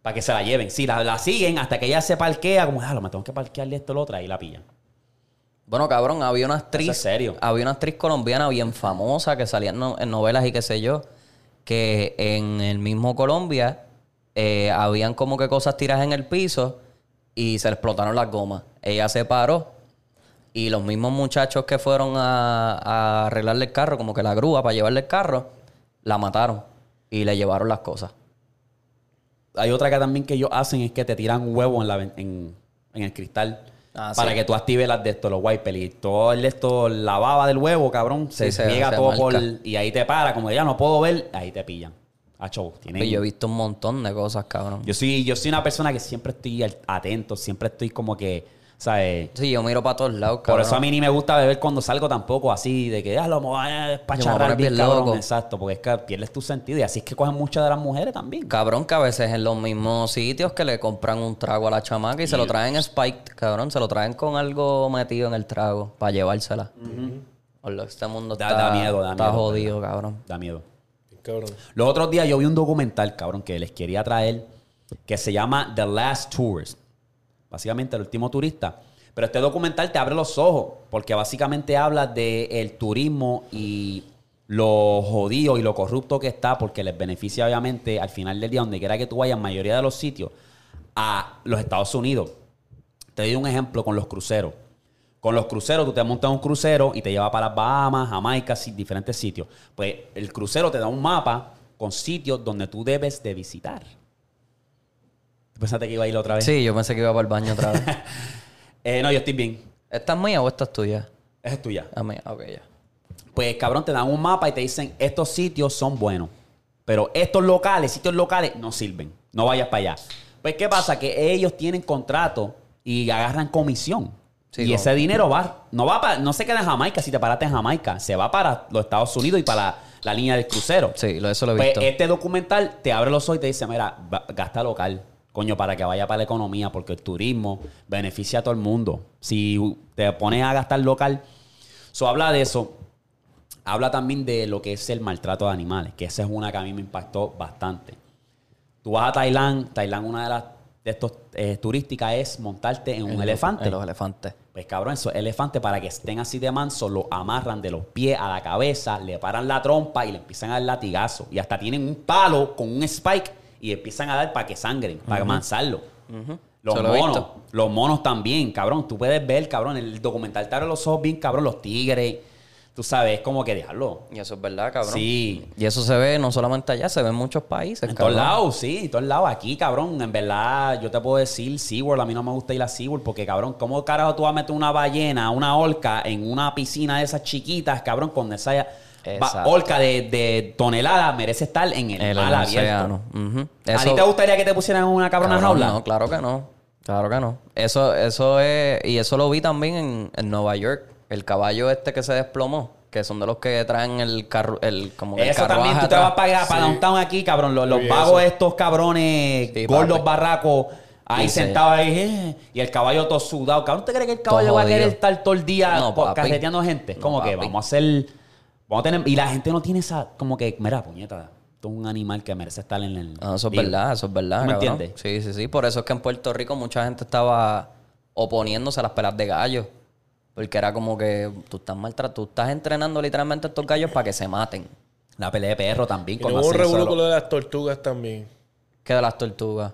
Para que se la lleven. Sí, la, la siguen hasta que ella se parquea, como, ah, lo me tengo que parquearle esto o lo otro, ahí la pillan. Bueno, cabrón, había una actriz. es serio. Había una actriz colombiana bien famosa que salía en, no- en novelas y qué sé yo. Que en el mismo Colombia eh, habían como que cosas tiradas en el piso y se le explotaron las gomas. Ella se paró y los mismos muchachos que fueron a, a arreglarle el carro, como que la grúa para llevarle el carro, la mataron y le llevaron las cosas. Hay otra que también que ellos hacen es que te tiran un huevo en, la, en, en el cristal. Ah, para sí. que tú actives las de estos, los wipers. Y todo el esto, la baba del huevo, cabrón, se, Sí, se- pega se todo por... Y ahí te para, como ya no puedo ver, ahí te pillan. Acho, tienen... Y yo he visto un montón de cosas, cabrón. Yo soy, yo soy una persona que siempre estoy atento, siempre estoy como que, ¿sabes? Sí, yo miro para todos lados, Por cabrón. eso a mí ni me gusta beber cuando salgo tampoco así, de que, ah, lo me voy a Yo me voy a despacharrar bien, cabrón. loco. Exacto, porque es que pierdes tu sentido. Y así es que cogen muchas de las mujeres también. Cabrón, que a veces en los mismos sitios que le compran un trago a la chamaca y se lo traen spiked, cabrón. Se lo traen con algo metido en el trago para llevársela. Hola, Este mundo Da- está, da miedo, da está miedo, jodido, cabrón. Da miedo. Cabrón. Los otros días yo vi un documental, cabrón, que les quería traer, que se llama The Last Tourist. Básicamente, el último turista. Pero este documental te abre los ojos, porque básicamente habla del turismo y lo jodido y lo corrupto que está, porque les beneficia, obviamente, al final del día, donde quiera que tú vayas, mayoría de los sitios, a los Estados Unidos. Te doy un ejemplo con los cruceros. Con los cruceros, tú te montas un crucero y te lleva para las Bahamas, Jamaica, diferentes sitios. Pues el crucero te da un mapa con sitios donde tú debes de visitar. ¿Tú pensaste que iba a ir otra vez? Sí, yo pensé que iba para el baño otra vez. <laughs> Eh, no, yo estoy bien. ¿Esta es mía o esta es tuya? Esa es tuya. Ah, mía, ok, ya. Pues cabrón, te dan un mapa y te dicen, estos sitios son buenos. Pero estos locales, sitios locales, no sirven. No vayas para allá. Pues, ¿qué pasa? Que ellos tienen contrato y agarran comisión Sí, y como- ese dinero va, no va para, no se queda en Jamaica si te paraste en Jamaica, se va para los Estados Unidos y para la, la línea del crucero. Sí, eso lo he Pues visto. este documental te abre los ojos y te dice, mira, gasta local, coño, para que vaya para la economía, porque el turismo beneficia a todo el mundo. Si te pones a gastar local, eso habla de eso. Habla también de lo que es el maltrato de animales, que esa es una que a mí me impactó bastante. Tú vas a Tailandia, Tailandia una de las de estos eh, turísticas es montarte en un En- elefante. en los elefantes. Pues cabrón, esos elefantes para que estén así de manso, lo amarran de los pies a la cabeza, le paran la trompa y le empiezan a dar latigazo. Y hasta tienen un palo con un spike y empiezan a dar para que sangren, para mansarlo. Los monos, visto. los monos también, cabrón. Tú puedes ver, cabrón, el documental te abre los ojos bien, cabrón, los tigres. Tú sabes, es como que dejarlo. Y eso es verdad, cabrón. Sí. Y eso se ve no solamente allá, se ve en muchos países. En todos lados, sí, en todos lados. Aquí, cabrón, en verdad, yo te puedo decir SeaWorld. A mí no me gusta ir a SeaWorld porque, cabrón, ¿cómo carajo tú vas a meter una ballena, una orca en una piscina de esas chiquitas, cabrón, con esa orca de, de toneladas? Merece estar en el, El mar abierto. ¿A ti te gustaría que te pusieran una cabrona Cabrón, jaula? No, claro que no. Claro que no. Eso, eso es. Y eso lo vi también en, en Nueva York. El caballo este que se desplomó. Que son de los que traen el carro. El, como que Eso también, tú te vas para, allá, para downtown aquí, cabrón. Los, los vagos estos cabrones, Sí, gordos papi. barracos, ahí sentados ahí, eh, y el caballo todo sudado. Cabrón, ¿te crees que el caballo va a querer estar todo el día No, carreteando gente? No, como que vamos a hacer... Vamos a tener... Y la gente no tiene esa... Como que, mira, puñeta, es un animal que merece estar en el... No, eso es digo, verdad, eso es verdad. ¿tú me entiendes? Sí, sí, sí. Por eso es que en Puerto Rico mucha gente estaba oponiéndose a las pelas de gallos. Porque era como que tú estás maltratando, tú estás entrenando literalmente a estos gallos para que se maten. La pelea de perro también. Y cuando hubo un revuelo con lo de las tortugas también. Que de las tortugas.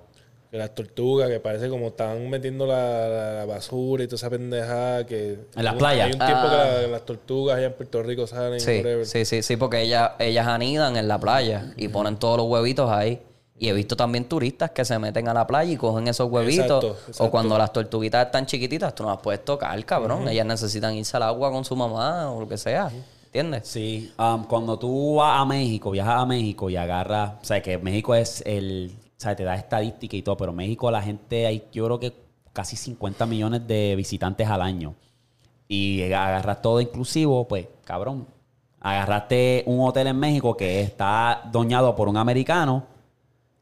Que las tortugas, que parece como están metiendo la, la- la basura y toda esa pendejada. Que En las Hay un- playas. Hay un tiempo que Ah. la- las tortugas allá en Puerto Rico salen. Sí, sí, sí, sí, porque ellas, ellas anidan en la playa y ponen todos los huevitos ahí. Y he visto también turistas que se meten a la playa y cogen esos huevitos. Exacto, exacto. O cuando las tortuguitas están chiquititas, tú no las puedes tocar, cabrón. Ellas necesitan irse al agua con su mamá o lo que sea. ¿Entiendes? Sí, um, cuando tú vas a México, viajas a México y agarras, o sea, que México es el, sea, te da estadística y todo, pero México la gente hay, yo creo que casi 50 millones de visitantes al año. Y agarras todo inclusivo, pues, cabrón, agarraste un hotel en México que está doñado por un americano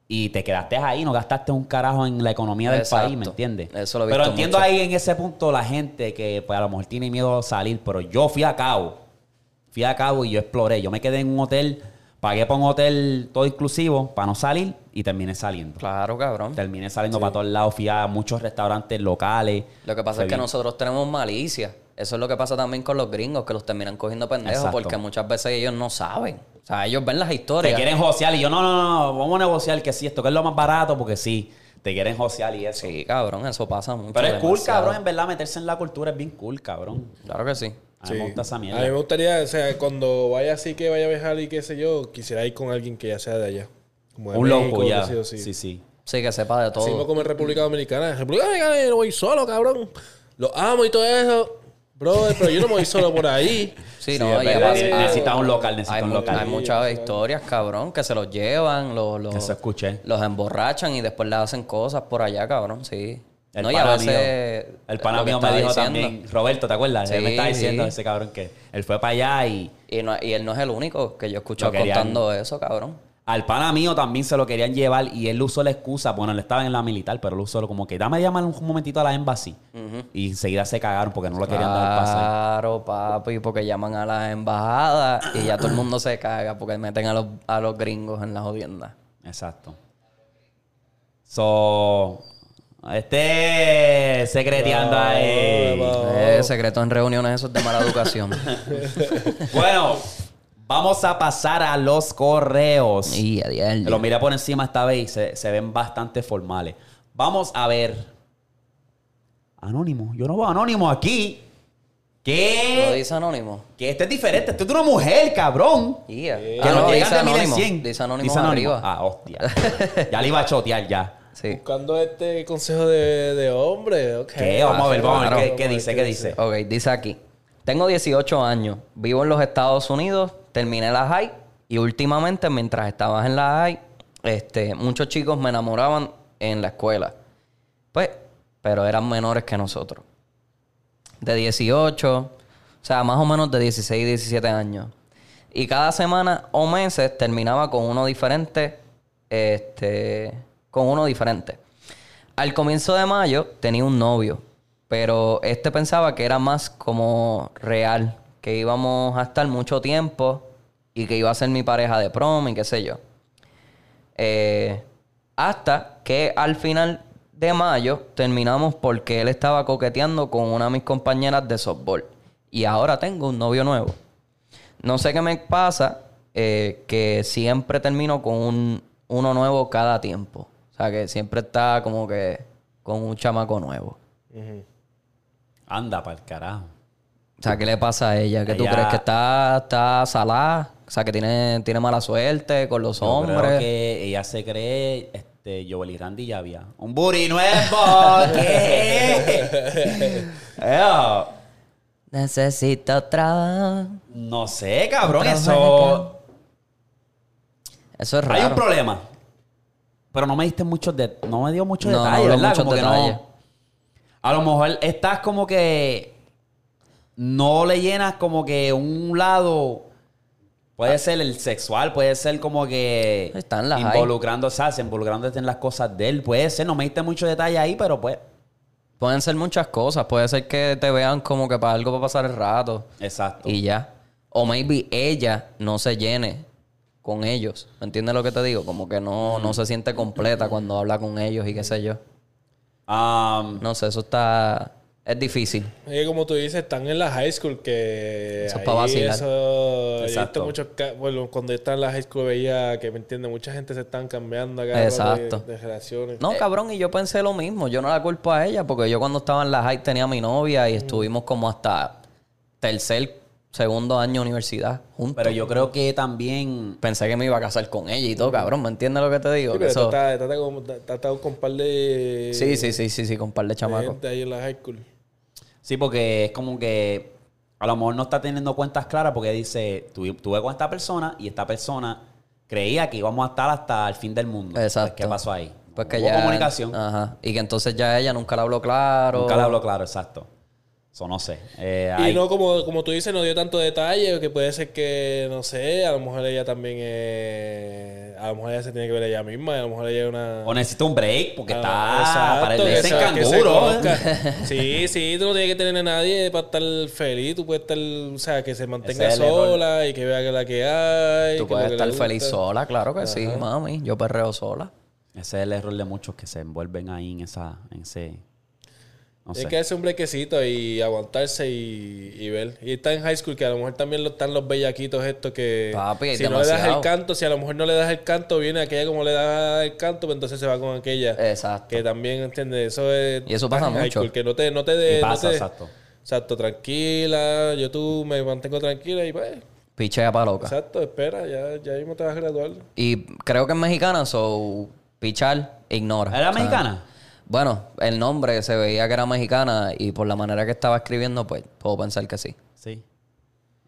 y te quedaste ahí, no gastaste un carajo en la economía del Exacto. país, ¿me entiendes? Eso lo he Pero entiendo mucho. ahí en ese punto la gente que pues a lo mejor tiene miedo a salir, pero yo fui a Cabo, fui a Cabo y yo exploré, yo me quedé en un hotel, pagué por un hotel todo inclusivo para no salir y terminé saliendo. Claro, cabrón. Terminé saliendo para todos lados, fui a muchos restaurantes locales. Lo que pasa Fue es que bien. nosotros tenemos malicia. Eso es lo que pasa también con los gringos, que los terminan cogiendo pendejos Exacto. porque muchas veces ellos no saben. O sea, ellos ven las Te historias. quieren josear y yo, no, no, no, vamos a negociar que sí, esto que es lo más barato porque sí, te quieren josear y eso. Sí, cabrón, eso pasa mucho. Pero es cool, cabrón, en verdad, meterse en la cultura es bien cool, cabrón. Claro que sí. A mí me gusta esa A mí me mierda. gustaría, o sea, cuando vaya así que vaya a viajar y qué sé yo, quisiera ir con alguien que ya sea de allá. Como de Un México, loco ya. sí. Sí, sí. Que sepa de Así todo. como en República Dominicana. En República Dominicana yo no voy solo, cabrón. Lo amo y todo eso. Brother, pero yo no me voy solo por ahí. <laughs> Sí, Sí, no, es y verdad, aparte- necesita un local, necesita hay, un local. hay muchas historias, cabrón, que se los llevan, los, los, escuché. los emborrachan y después le hacen cosas por allá, cabrón, sí. El no, y a pana veces. mío, el pana mío me dijo diciendo. también, Roberto, ¿te acuerdas? él me estaba diciendo sí. ese cabrón que él fue para allá y Y, no- y él no es el único que yo he escuchado contando eso, cabrón. Al pana mío también se lo querían llevar y él usó la excusa, bueno, él estaba en la militar, pero él usó como que dame llamar un momentito a la embassy y enseguida se cagaron porque no lo querían dar pasaje. Claro, papi, porque llaman a las embajadas y ya todo el mundo se caga porque meten a los, a los gringos en la jodienda. Exacto. So, este secreteando ahí. Eh, secreto en reuniones, eso es de mala educación. <laughs> Bueno, vamos a pasar a los correos. y a diario. Los miré por encima esta vez y se, se ven bastante formales. Vamos a ver. Anónimo. Yo no veo anónimo aquí. ¿Lo ¿Qué? dice Anónimo? Que este es diferente. Este es de una mujer, cabrón. Yeah. Que Ah, no, llegan dice Anónimo. cien. Dice Anónimo Dice Anónimo. arriba. Ah, hostia. ya le iba a chotear ya. Sí. Buscando este consejo de, de hombre. ¿Qué? Vamos a ver, vamos a ver. ¿Qué, qué dice? ¿Qué dice? Ok, dice aquí. Tengo 18 años, vivo en los Estados Unidos, terminé la high y últimamente mientras estabas en la high, este, muchos chicos me enamoraban en la escuela. Pues, pero eran menores que nosotros. de 18, o sea, más o menos de 16, 17 años. Y cada semana o meses terminaba con uno diferente, este, con uno diferente. Al comienzo de mayo tenía un novio, pero este pensaba que era más como real, que íbamos a estar mucho tiempo y que iba a ser mi pareja de prom y qué sé yo. Eh, hasta que al final de mayo terminamos porque él estaba coqueteando con una de mis compañeras de softball. Y ahora tengo un novio nuevo. No sé qué me pasa, eh, que siempre termino con un, uno nuevo cada tiempo. O sea, que siempre está como que con un chamaco nuevo. Anda, para el carajo. O sea, ¿qué le pasa a ella? ¿Qué tú crees? ¿Que está, está salada? O sea, que tiene, tiene mala suerte con los Yo hombres. creo que ella se cree, este, Joel y Randy ya había. ¡Un booty nuevo! <laughs> ¿Qué? <laughs> Necesito trabajo. no sé, cabrón, eso... Eso es Hay raro. un problema. Pero no me diste muchos de... No me dio muchos No, detalles, habló ¿verdad? muchos como detalles. que no... A lo mejor estás como que... No le llenas como que un lado... Puede ser el sexual, puede ser como que... Está en las Involucrando, o sea, involucrándote en las cosas de él. Puede ser, no me diste muchos detalles ahí, pero pues... Pueden ser muchas cosas. Puede ser que te vean como que para algo para pasar el rato. Exacto. Y ya. O maybe ella no se llene con ellos. ¿Me entiendes lo que te digo? Como que no, no se siente completa cuando habla con ellos y qué sé yo. Um, No sé, eso está... Es difícil. Es que como tú dices, están en la high school que... Eso es ahí pa' vacilar. Eso, Exacto. muchos... Bueno, cuando estaba en la high school veía que, ¿me entiendes? Mucha gente se están cambiando acá Exacto. De, de relaciones. No, cabrón, y yo pensé lo mismo. Yo no la culpo a ella, porque yo cuando estaba en la high tenía a mi novia y estuvimos como hasta tercer, segundo año de universidad juntos. pero yo creo que también... Pensé que me iba a casar con ella y todo, cabrón. ¿Me entiendes lo que te digo? Sí, pero eso- tú estás- estás con- estás- estás con un par de... Sí, sí, sí, sí, sí, con un par de de chamacos. gente ahí en la high school. Sí, porque es como que a lo mejor no está teniendo cuentas claras porque dice, "Tu- estuve con esta persona y esta persona creía que íbamos a estar hasta el fin del mundo. Exacto. Pues, ¿Qué pasó ahí? Pues que Hubo ya. comunicación. Ajá. Y que entonces ya ella nunca le habló claro. Nunca le habló claro, exacto. Eso no sé. Eh, Y hay- no, como, como tú dices, no dio tanto detalle, que puede ser que, no sé, a lo mejor ella también eh, a lo mejor ella se tiene que ver ella misma, y a lo mejor ella es una... O necesita un break porque Ah, está... exacto, que se canguro. conozca. <laughs> Sí, sí, tú no tienes que tener a nadie para estar feliz. Tú puedes estar, o sea, que se mantenga Ese es el error. sola y que vea que la que hay. Tú que puedes estar feliz sola, claro que sí, mami. Yo perreo sola. Ese es el error de muchos que se envuelven ahí en esa... En ese... No sé. que hacer un brequecito y aguantarse y, y ver. Y está en high school, que a lo mejor también lo, están los bellaquitos estos que... Papi, si no le das el canto, si a lo mejor no le das el canto, viene aquella como le da el canto, pues entonces se va con aquella. Exacto. Que también, ¿entiendes? Eso es... Y eso pasa en high mucho. school, que no te... No te, de, Y no pasa, te- exacto. Exacto, tranquila. Yo tú me mantengo tranquila y pues... Pichea pa' loca. Exacto, espera, ya, ya mismo te vas a graduar. Y creo que es mexicana, so pichar, ignora. ¿Era O sea, mexicana? Bueno, el nombre se veía que era mexicana y por la manera que estaba escribiendo, pues puedo pensar que sí. Sí.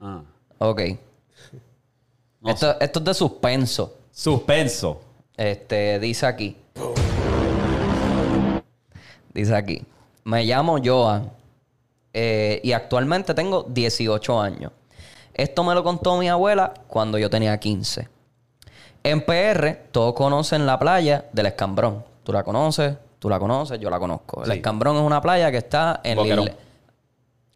Ah. Ok. No esto, esto es de suspenso. Suspenso. Este, dice aquí. Dice aquí. Me llamo Joan. eh, y actualmente tengo 18 años. Esto me lo contó mi abuela cuando yo tenía 15. En PR, todos conocen la playa del Escambrón. ¿Tú la conoces? ¿Tú la conoces? Yo la conozco. El. Escambrón es una playa que está en Boquerón. Lille-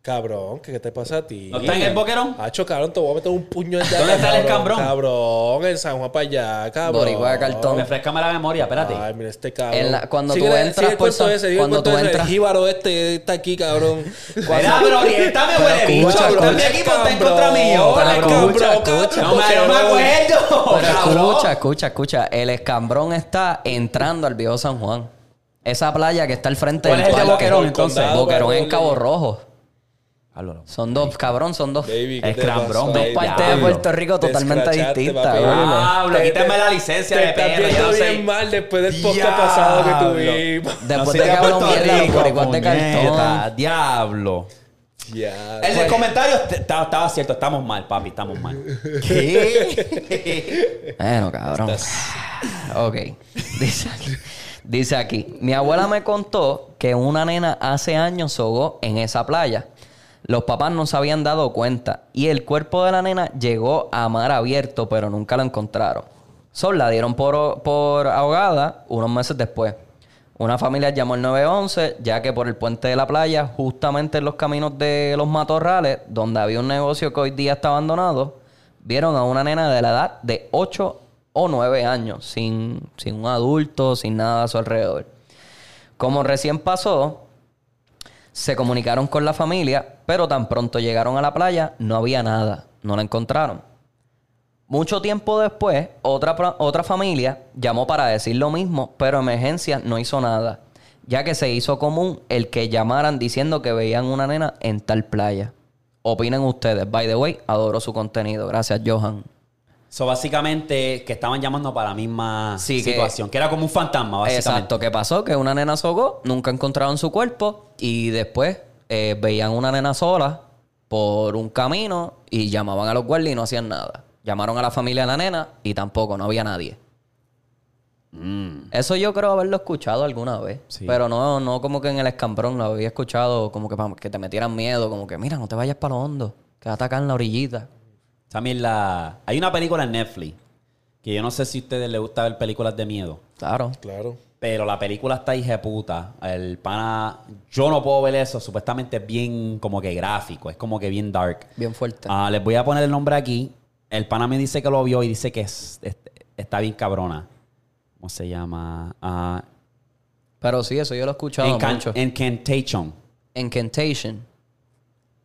Cabrón, ¿qué, qué te pasa a ti? ¿No está en el boquerón? Hacho, cabrón, te voy a meter un puño en ¿Dónde está el escambrón? Cabrón, en San Juan para allá, cabrón. Boricua de cartón. Refrescame la memoria, espérate. Ay, mira este cabrón. En la- cuando tú entras por San- ese, cuando tú ese. entras- El jíbaro este está aquí, cabrón. <laughs> Mira, pero bicho. aquí ponte en cabrón, contra mío. Cabrón, escucha. No me, acuerdo, escucha, escucha, escucha. El escambrón está entrando al viejo San Juan. Esa playa que está al frente ¿Cuál del es el de parque. Boquerón, entonces? condado, Boquerón en Cabo Rojo. Háblalo. Son dos, cabrón, son dos. Baby, ¿qué te Escambrón, pasa? dos partes de diablo. Puerto Rico totalmente Descrachaste, distintas, papi. Diablo, Te- quítame la licencia te de estás ya viendo no sé. bien mal después del podcast pasado que tuvimos. Después de que hablo Puerto mierda de los Rico, boricuas de cartón. Diablo. Ya. El del comentario te- estaba estaba cierto. Estamos mal, papi. Estamos mal. ¿Qué? <laughs> Bueno, cabrón. Ok. <laughs> Dice aquí. Dice aquí. Mi abuela me contó que una nena hace años sogó en esa playa. Los papás no se habían dado cuenta y el cuerpo de la nena llegó a mar abierto, pero nunca lo encontraron. Sol la dieron por, por ahogada unos meses después. Una familia llamó al 911, ya que por el puente de la playa, justamente en los caminos de los matorrales, donde había un negocio que hoy día está abandonado, vieron a una nena de la edad de 8 o 9 años, sin, sin un adulto, sin nada a su alrededor. Como recién pasó, se comunicaron con la familia, pero tan pronto llegaron a la playa, no había nada, no la encontraron. Mucho tiempo después, otra, otra familia llamó para decir lo mismo, pero emergencia no hizo nada, ya que se hizo común el que llamaran diciendo que veían una nena en tal playa. Opinen ustedes. By the way, adoro su contenido. Gracias, Johan. So, básicamente, que estaban llamando para la misma Sí, que- situación. Que, era como un fantasma, básicamente. Exacto, ¿qué pasó? Que una nena sogó, nunca encontraron su cuerpo y después eh, veían una nena sola por un camino y llamaban a los guardias y no hacían nada. Llamaron a la familia de la nena y tampoco, no había nadie. Eso yo creo haberlo escuchado alguna vez. Sí. Pero no, no como que en el escambrón lo había escuchado como que para que te metieran miedo, como que mira, no te vayas para lo hondo, quédate acá en la orillita. También la... Hay una película en Netflix que yo no sé si a ustedes les gusta ver películas de miedo. Claro. Claro. Pero la película está hija puta. El pana... Yo no puedo ver eso. Supuestamente es bien como que gráfico. Es como que bien dark. Bien fuerte. Ah, les voy a poner el nombre aquí. El pana me dice que lo vio y dice que es- es- está bien cabrona. ¿Cómo se llama? Ah, Pero sí, eso yo lo he escuchado Encan- mucho. Encantation. Incantation.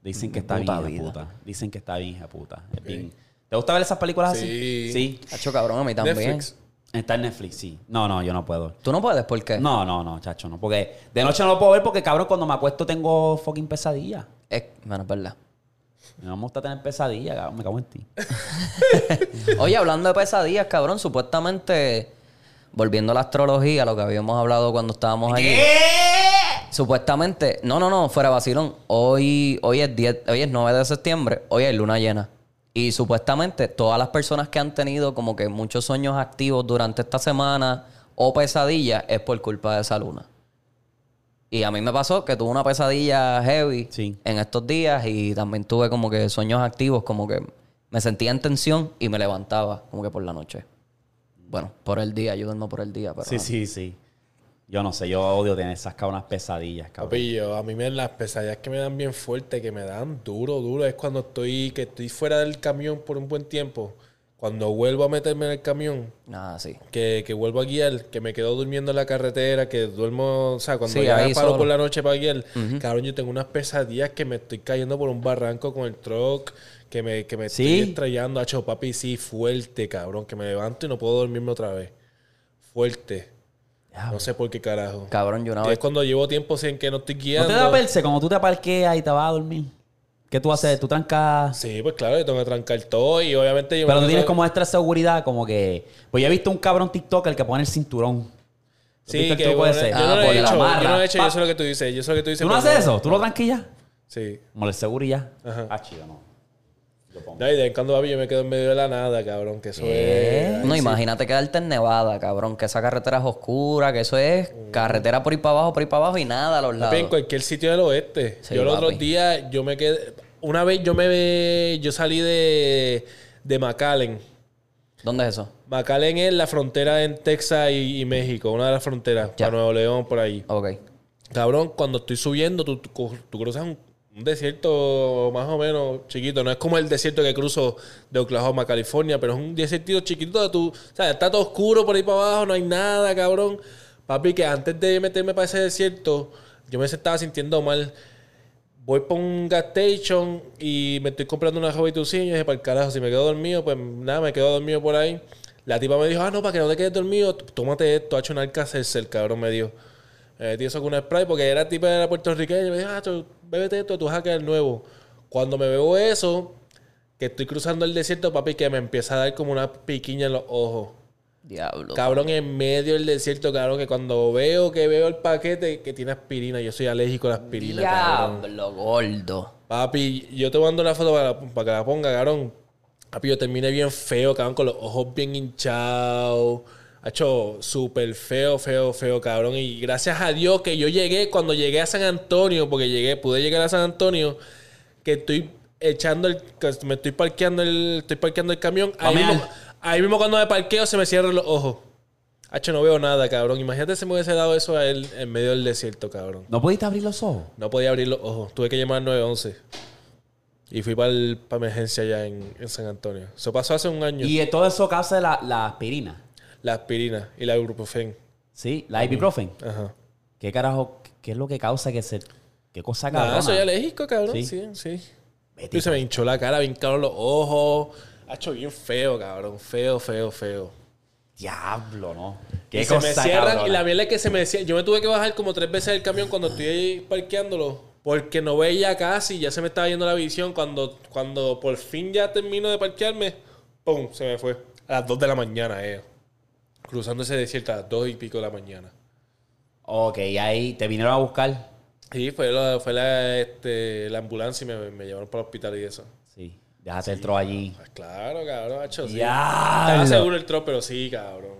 Dicen que está Puta bien hija vida. puta. Dicen que está bien hija puta. Es bien- ¿Te gusta ver esas películas así? Sí. Sí. Hacho cabrón, a mí también. Netflix. Está en Netflix, sí. No, no, yo no puedo. ¿Tú no puedes? ¿Por qué? No, no, no, chacho, no. Porque de noche no lo puedo ver porque, cabrón, cuando me acuesto tengo fucking pesadilla. Es, bueno, es verdad. No me gusta tener pesadilla, cabrón. Me cago en ti. <laughs> Oye, hablando de pesadillas, cabrón, supuestamente, volviendo a la astrología, lo que habíamos hablado cuando estábamos allí. Supuestamente, no, no, no, fuera vacilón. Hoy, hoy es 10, hoy es 9 de septiembre, hoy es luna llena. Y supuestamente todas las personas que han tenido como que muchos sueños activos durante esta semana o pesadillas es por culpa de esa luna. Y a mí me pasó que tuve una pesadilla heavy Sí. en estos días y también tuve como que sueños activos, como que me sentía en tensión y me levantaba como que por la noche. Bueno, por el día, yo duermo por el día, pero... Sí, sí, sí. Yo no sé, yo odio tener esas cabronas pesadillas, cabrón. Papi, yo, a mí me, las pesadillas que me dan bien fuerte, que me dan duro, duro, es cuando estoy, que estoy fuera del camión por un buen tiempo. Cuando vuelvo a meterme en el camión, Nada, sí. que, que vuelvo a guiar, que me quedo durmiendo en la carretera, que duermo, o sea, cuando Sí, ya ahí paro solo. por la noche para guiar, cabrón, yo tengo unas pesadillas que me estoy cayendo por un barranco con el truck, que me, que me ¿Sí? estoy estrellando, hacho, papi, sí, fuerte, cabrón, que me levanto y no puedo dormirme otra vez. Fuerte. No sé por qué carajo. Cabrón, yo una Y vez... es cuando llevo tiempo sin que no estoy ¿No guiando. te da perse cuando tú te parqueas y te vas a dormir? ¿Qué tú haces? Tú trancas... Sí, pues claro, yo tengo que trancar todo y obviamente yo Pero tú tienes como extra seguridad, como que... Pues yo he visto un cabrón TikToker que pone el cinturón. ¿Has Sí, el que truco bueno, ese? yo Ah, no he hecho, yo no lo he hecho, yo sé lo que tú dices, yo sé lo que tú dices. ¿Tú no haces eso? ¿Tú lo tranquillas? Sí. Como el seguridad. Ajá. Ah, chido, no. Yo pongo. No, y de vez en cuando papi, yo me quedo en medio de la nada, cabrón, que eso es... No, imagínate quedarte en Nevada, cabrón. Que esa carretera es oscura, que eso es carretera por ahí para abajo, por ahí para abajo y nada a los Papi, lados. en cualquier sitio del oeste. Sí, yo los otros días, yo me quedé... Una vez yo me... Yo salí de... De McAllen. ¿Dónde es eso? McAllen es la frontera en Texas y, y México. Una de las fronteras. Ya. Para Nuevo León, por ahí. Ok. Cabrón, cuando estoy subiendo, tú, tú cruzas un, un desierto más o menos chiquito. No es como el desierto que cruzo de Oklahoma a California, pero es un desierto chiquito de tu... O sea, está todo oscuro por ahí para abajo, no hay nada, cabrón. Papi, que antes de meterme para ese desierto, yo me estaba sintiendo mal. Voy por un gas station y me estoy comprando una jovitucina y dije, para el carajo, si me quedo dormido, pues nada, me quedo dormido por ahí. La tipa me dijo, ah, no, para que no te quedes dormido, tómate esto, ha hecho un el cabrón me dio. Eh, tío, eso con un spray porque era tipo de puertorriqueño. Me dijo, ah, tú, bébete esto, tú hacker nuevo. Cuando me bebo eso, que estoy cruzando el desierto, papi, que me empieza a dar como una piquiña en los ojos. Diablo. Cabrón, en medio del desierto, cabrón, que cuando veo que veo el paquete que tiene aspirina, yo soy alérgico a la aspirina, cabrón. Diablo, gordo. Papi, yo te mando la foto para, para que la ponga, cabrón. Papi, yo terminé bien feo, cabrón, con los ojos bien hinchados. Ha hecho súper feo, feo, feo, cabrón. Y gracias a Dios que yo llegué, cuando llegué a San Antonio, porque llegué, pude llegar a San Antonio, que estoy echando el. me estoy parqueando el. Estoy parqueando el camión. Ahí mismo, ahí mismo cuando me parqueo se me cierran los ojos. Hacho, no veo nada, cabrón. Imagínate si me hubiese dado eso a él en medio del desierto, cabrón. ¿No pudiste abrir los ojos? No podía abrir los ojos. Tuve que llamar al 911. Y fui para emergencia allá en, en San Antonio. Eso pasó hace un año. Y todo eso causa la, la aspirina. La aspirina y la ibuprofen. ¿Sí? La ibuprofen. Ajá. ¿Qué carajo? ¿Qué es lo que causa que se... ¿Qué cosa Nada, cabrona? soy alérgico, cabrón. Sí. Sí, sí. Se me hinchó la cara, bien caro los ojos. Ha hecho bien feo, cabrón. Feo, feo, feo. Diablo, ¿no? Y ¿Qué se me cosa cierran. cabrona? Y la mierda es que se me cierran. Yo me tuve que bajar como tres veces del camión cuando estoy ahí parqueándolo. Porque no veía casi. Ya se me estaba yendo la visión. Cuando, cuando por fin ya termino de parquearme, ¡pum! Se me fue. A las 2 de la mañana, eh. Cruzando ese desierto a las 2 y pico de la mañana. Ok, ahí te vinieron a buscar. Sí, fue la, fue la, este, la ambulancia y me, me llevaron para el hospital y eso. Sí. Déjate el tro allí. Pues claro, cabrón, macho, sí. Diablo. Estaba seguro el tro, pero sí, cabrón.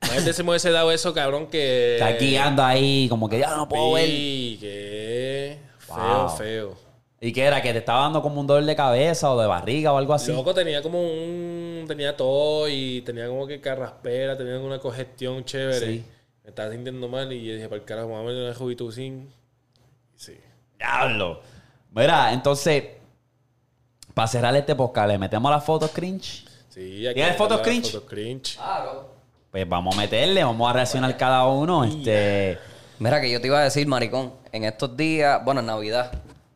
Imagínate si me hubiese dado eso, cabrón, que... Está guiando ahí, como que ya no puedo ver. Sí, que... Feo, feo. ¿Y qué era? ¿Que te estaba dando como un dolor de cabeza o de barriga o algo así? Loco, tenía como un... Tenía todo y tenía como que carraspera, tenía una congestión chévere. Sí. Me estaba sintiendo mal y yo dije, para el carajo, vamos a ver una Jubitucin. Sí. Diablo. Mira, entonces, para cerrar este podcast, ¿le metemos las fotos cringe? Sí, aquí ¿Tienes fotos las cringe? Fotos cringe. Claro. Pues vamos a meterle, vamos a reaccionar cada uno. Este. Mira, que yo te iba a decir, maricón, en estos días, bueno, en Navidad,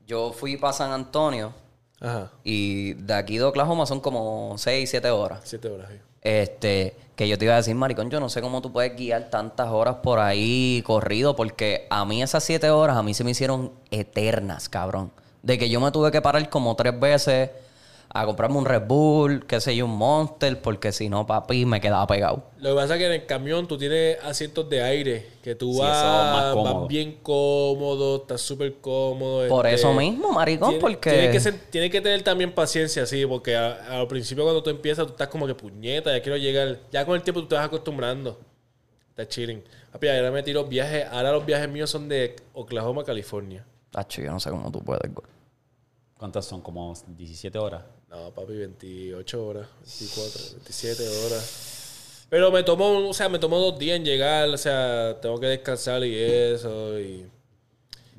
yo fui para San Antonio Ajá. y de aquí de Oklahoma son como 6, 7 horas. Siete horas. sí. Este, que yo te iba a decir, maricón, yo no sé cómo tú puedes guiar tantas horas por ahí corrido, porque a mí esas siete horas a mí se me hicieron eternas, cabrón. De que yo me tuve que parar como tres veces a comprarme un Red Bull, qué sé yo, un Monster, porque si no, papi, me quedaba pegado. Lo que pasa es que en el camión tú tienes asientos de aire, que tú Sí, es vas, más cómodo. vas bien cómodo, estás súper cómodo. Por este, eso mismo, maricón, tiene- porque... Tiene que, ser- tiene que tener también paciencia, sí, porque a- al principio cuando tú empiezas, tú estás como que puñeta, ya quiero llegar. Ya con el tiempo tú te vas acostumbrando. Estás chilling. Papi, ahora me tiro viajes, ahora los viajes míos son de Oklahoma California. Tacho, yo no sé cómo tú puedes, güey. ¿Cuántas son? Como 17 horas. No, papi, 28 horas, 24, 27 horas. Pero me tomó, o sea, me tomó dos días en llegar, o sea, tengo que descansar y eso. Y,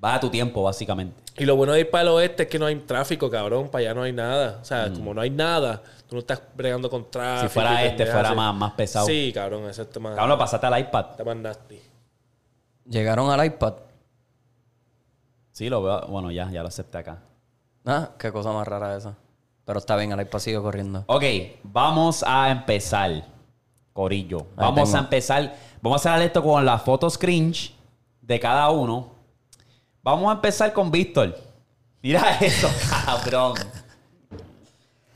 Va a tu tiempo, básicamente. y lo bueno de ir para el oeste es que no hay tráfico, cabrón, para allá no hay nada. O sea, como no hay nada, tú no estás bregando con tráfico. Si fuera este, fuera más, más pesado. Sí, cabrón, eso está más, Cabrón, pasaste al iPad. está más nasty. Llegaron al iPad. Sí, lo veo. Bueno, ya, ya lo acepté acá. Ah, qué cosa más rara esa. Pero está bien, el iPad sigue corriendo. Ok, vamos a empezar. Corillo. Vamos tengo. a empezar. Vamos a hacer esto con las fotos cringe de cada uno. Vamos a empezar con Víctor. Mira <laughs> eso, cabrón.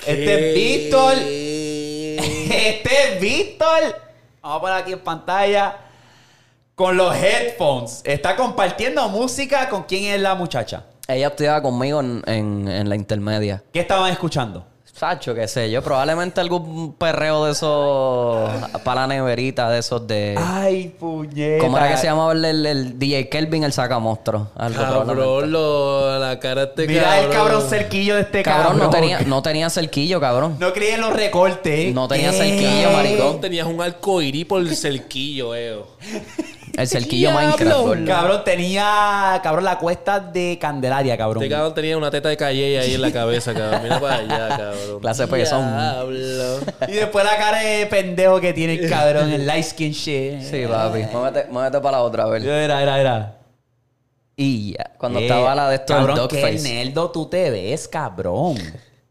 Este es Víctor. <laughs> Este es Víctor. Vamos a poner aquí en pantalla. Con los headphones. Está compartiendo música con quién es la muchacha. Ella estudiaba conmigo en, en- en la intermedia. ¿Qué estaban escuchando? Sacho, qué sé yo. Probablemente algún perreo de esos... para la neverita, de esos de... Ay, puñeta. ¿Cómo era que se llamaba el, el- el DJ Kelvin, el sacamostro? Algo. Cabrón, lo, la cara de este Mira el cabrón cerquillo de este cabrón. Cabrón, no tenía, no tenía cerquillo, cabrón. No creí en los recortes. No tenía ¿Qué? cerquillo, maricón. Tenías un arcoirí por el cerquillo, eo. El cerquillo Minecraft. Cabrón, tenía, cabrón, la cuesta de Candelaria, cabrón. Este cabrón tenía una teta de calle ahí en la cabeza, cabrón. Mira para allá, cabrón. Clase de pezón. Diablo. Y después la cara de pendejo que tiene el cabrón, el light skin shit. Sí, papi. Muévete, muévete para la otra, a ver. Era, era, era. Y ya. Cuando Eh, estaba la de esto Cabrón, qué nerdo tú te ves, cabrón.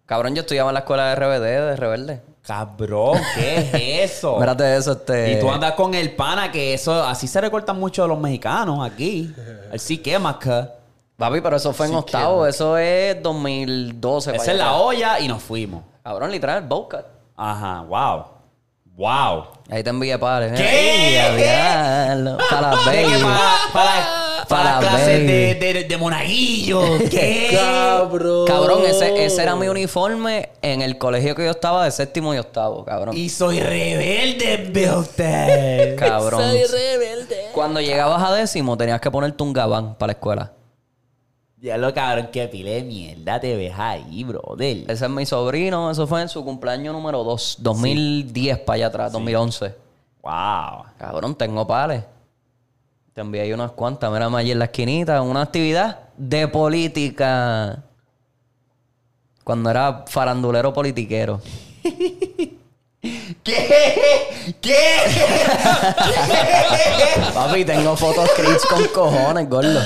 Cabrón, yo estudiaba en la escuela de RBD, de Rebelde. Cabrón, ¿qué es <laughs> eso? Mírate eso, este... Y tú andas con el pana, que eso, así se recortan mucho los mexicanos aquí. Él sí quema, que. Papi, pero eso fue en octavo. Eso es 2012. Esa es la olla y nos fuimos. Cabrón, literal, Bowcat. Ajá, wow. Wow. Ahí te envié padres. ¿Qué? Para que para, para, clases de, de, de monaguillo. <laughs> ¿Qué? Cabrón. Cabrón, ese, ese era mi uniforme en el colegio que yo estaba de séptimo y octavo, cabrón. Y soy rebelde, ve usted. <laughs> Cabrón. rebelde. Cuando llegabas a décimo tenías que ponerte un gabán para la escuela. Ya lo cabrón, que pile de mierda te ves ahí, brother. Ese es mi sobrino. Eso fue en su cumpleaños número 2. 2010 para allá atrás, 2011. Wow. Cabrón, tengo pales. Te envié ahí unas cuantas. Mira allí en la esquinita. Una actividad de política. Cuando era farandulero politiquero. <laughs> ¿Qué? ¿Qué? <laughs> Papi, tengo fotos cringe con cojones, gordo.